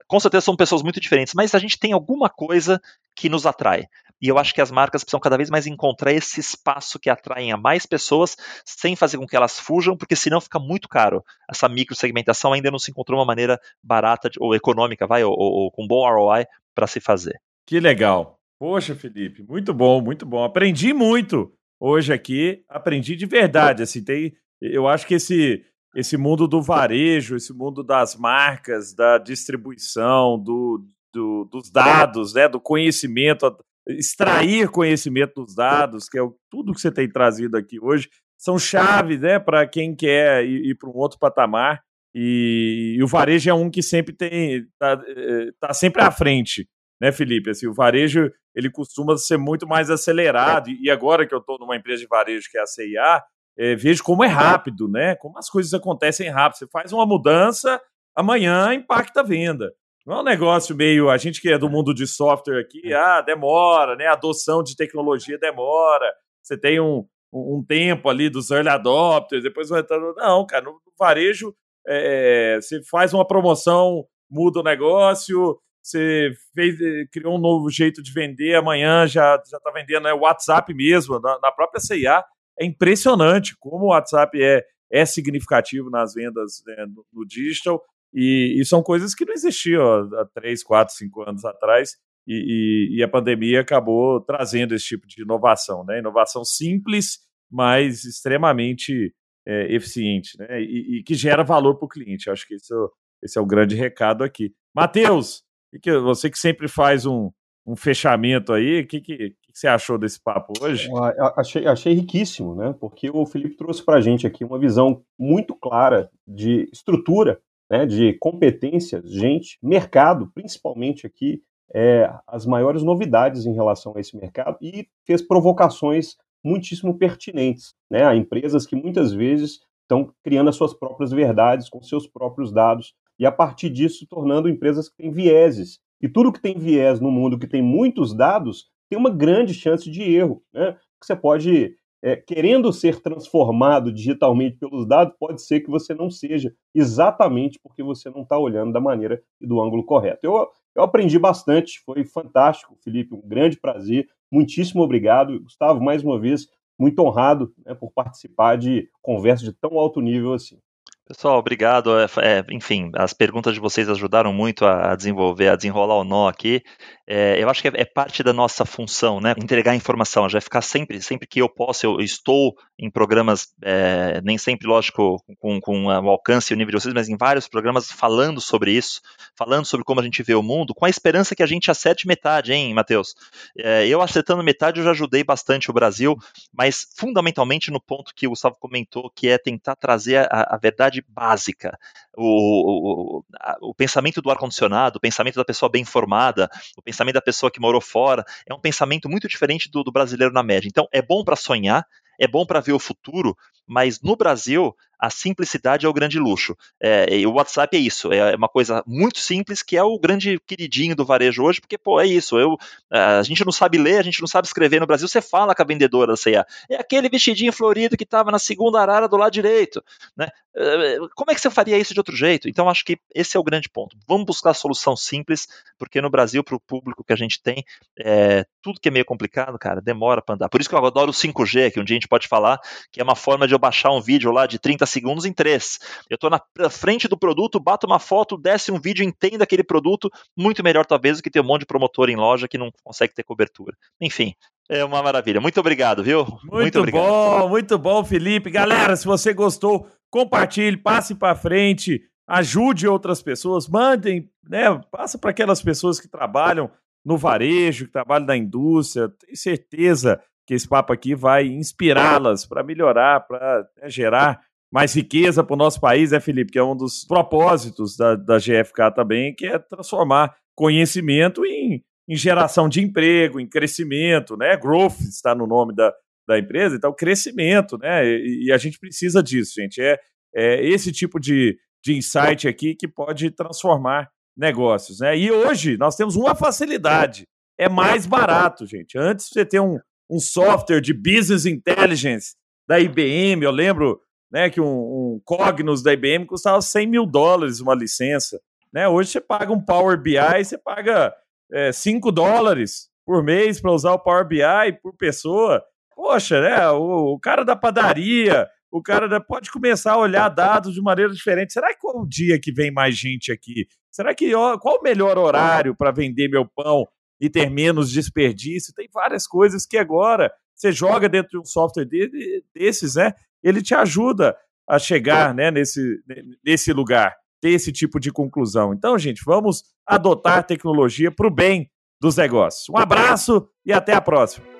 Com certeza são pessoas muito diferentes, mas a gente tem alguma coisa que nos atrai. E eu acho que as marcas precisam cada vez mais encontrar esse espaço que atraem a mais pessoas, sem fazer com que elas fujam, porque senão fica muito caro. Essa microsegmentação ainda não se encontrou uma maneira barata ou econômica, vai, ou, ou, ou com bom ROI para se fazer. Que legal. Poxa, Felipe, muito bom, muito bom. Aprendi muito hoje aqui, aprendi de verdade. Assim, tem eu acho que esse, esse mundo do varejo, esse mundo das marcas, da distribuição, do, do, dos dados, né, do conhecimento, extrair conhecimento dos dados, que é o, tudo que você tem trazido aqui hoje, são chaves né, para quem quer ir, ir para um outro patamar. E, e, o varejo é um que sempre tem está eh, tá sempre à frente, né, Felipe? Assim, o varejo ele costuma ser muito mais acelerado. E agora que eu estou numa empresa de varejo que é a CIA, é, vejo como é rápido, né? Como as coisas acontecem rápido. Você faz uma mudança, amanhã impacta a venda. Não é um negócio meio. A gente que é do mundo de software aqui, ah, demora, né? A adoção de tecnologia demora. Você tem um, um tempo ali dos early adopters, depois vai entrando. Não, cara, no varejo, é, você faz uma promoção, muda o negócio, você fez, criou um novo jeito de vender, amanhã já já está vendendo é, WhatsApp mesmo, na, na própria CIA é impressionante como o WhatsApp é, é significativo nas vendas né, no, no, digital e, e, são coisas que não existiam há 3, 4, 5 anos atrás e, e, e, a pandemia acabou trazendo esse tipo de inovação, né? Inovação simples, mas extremamente é, eficiente, né? E, que gera valor para o cliente. Acho que isso, esse é o grande recado aqui. Matheus, você que sempre faz um, um fechamento aí. O que, que, que, você achou desse papo hoje? Achei, achei riquíssimo, né? Porque o Felipe trouxe para a gente aqui uma visão muito clara de estrutura, né? de competências, gente, mercado, principalmente aqui, é, as maiores novidades em relação a esse mercado e fez provocações muitíssimo pertinentes né, a empresas que muitas vezes estão criando as suas próprias verdades com seus próprios dados e a partir disso tornando empresas que têm vieses e tudo que tem viés no mundo, que tem muitos dados, tem uma grande chance de erro. Né? você pode, é, querendo ser transformado digitalmente pelos dados, pode ser que você não seja exatamente porque você não está olhando da maneira e do ângulo correto. Eu, eu aprendi bastante, foi fantástico, Felipe, um grande prazer, muitíssimo obrigado. Gustavo, mais uma vez, muito honrado né, por participar de conversa de tão alto nível assim. Pessoal, obrigado. É, é, enfim, as perguntas de vocês ajudaram muito a desenvolver, a desenrolar o nó aqui. É, eu acho que é, é, parte da nossa função, né? Entregar informação. Já ficar sempre, sempre que eu posso, eu estou em programas, é, nem sempre, lógico, com, com o alcance e o nível de vocês, mas em vários programas falando sobre isso, falando sobre como a gente vê o mundo, com a esperança que a gente acerte metade, hein, Matheus? É, eu acertando metade, eu já ajudei bastante o Brasil, mas fundamentalmente no ponto que o Gustavo comentou, que é tentar trazer a, a verdade básica, o, o, o pensamento do ar-condicionado, o pensamento da pessoa bem informada, o pensamento da pessoa que morou fora, é um pensamento muito diferente do, do brasileiro na média. Então, é bom para sonhar, é bom para ver o futuro, mas no Brasil a simplicidade é o grande luxo. É, o WhatsApp é isso, é uma coisa muito simples que é o grande queridinho do varejo hoje, porque, pô, é isso, eu, a gente não sabe ler, a gente não sabe escrever no Brasil, você fala com a vendedora da C&A, é aquele vestidinho florido que estava na segunda arara do lado direito, né? É, como é que você faria isso de outro jeito? Então, acho que esse é o grande ponto. Vamos buscar a solução simples, porque no Brasil, para o público que a gente tem, é, tudo que é meio complicado, cara, demora para andar. Por isso que eu adoro o 5G, que um dia a gente pode falar, que é uma forma de eu baixar um vídeo lá de 30 segundos em 3. Eu estou na frente do produto, bato uma foto, desce um vídeo, entendo aquele produto, muito melhor talvez do que ter um monte de promotor em loja que não consegue ter cobertura. Enfim, é uma maravilha. Muito obrigado, viu? Muito, muito obrigado. bom, muito bom, Felipe. Galera, se você gostou, compartilhe, passe para frente, ajude outras pessoas, mandem, né? Passa para aquelas pessoas que trabalham no varejo, que trabalham na indústria. Tenho certeza que esse papo aqui vai inspirá-las para melhorar, para né, gerar mais riqueza para o nosso país, né, Felipe? Que é um dos propósitos da, da GFK também, que é transformar conhecimento em, em geração de emprego, em crescimento, né? Growth está no nome da, da empresa, então crescimento, né? E, e a gente precisa disso, gente. É, é esse tipo de, de insight aqui que pode transformar negócios, né? E hoje nós temos uma facilidade, é mais barato, gente. Antes você ter um, um software de business intelligence da IBM, eu lembro né, que um, um Cognos da IBM custava 100 mil dólares uma licença. Né? Hoje você paga um Power BI, você paga é, 5 dólares por mês para usar o Power BI por pessoa. Poxa, né? O, o cara da padaria, o cara da, pode começar a olhar dados de maneira diferente. Será que qual o dia que vem mais gente aqui? Será que qual o melhor horário para vender meu pão e ter menos desperdício? Tem várias coisas que agora você joga dentro de um software de, desses, né? Ele te ajuda a chegar né, nesse, nesse lugar, ter esse tipo de conclusão. Então, gente, vamos adotar tecnologia para o bem dos negócios. Um abraço e até a próxima.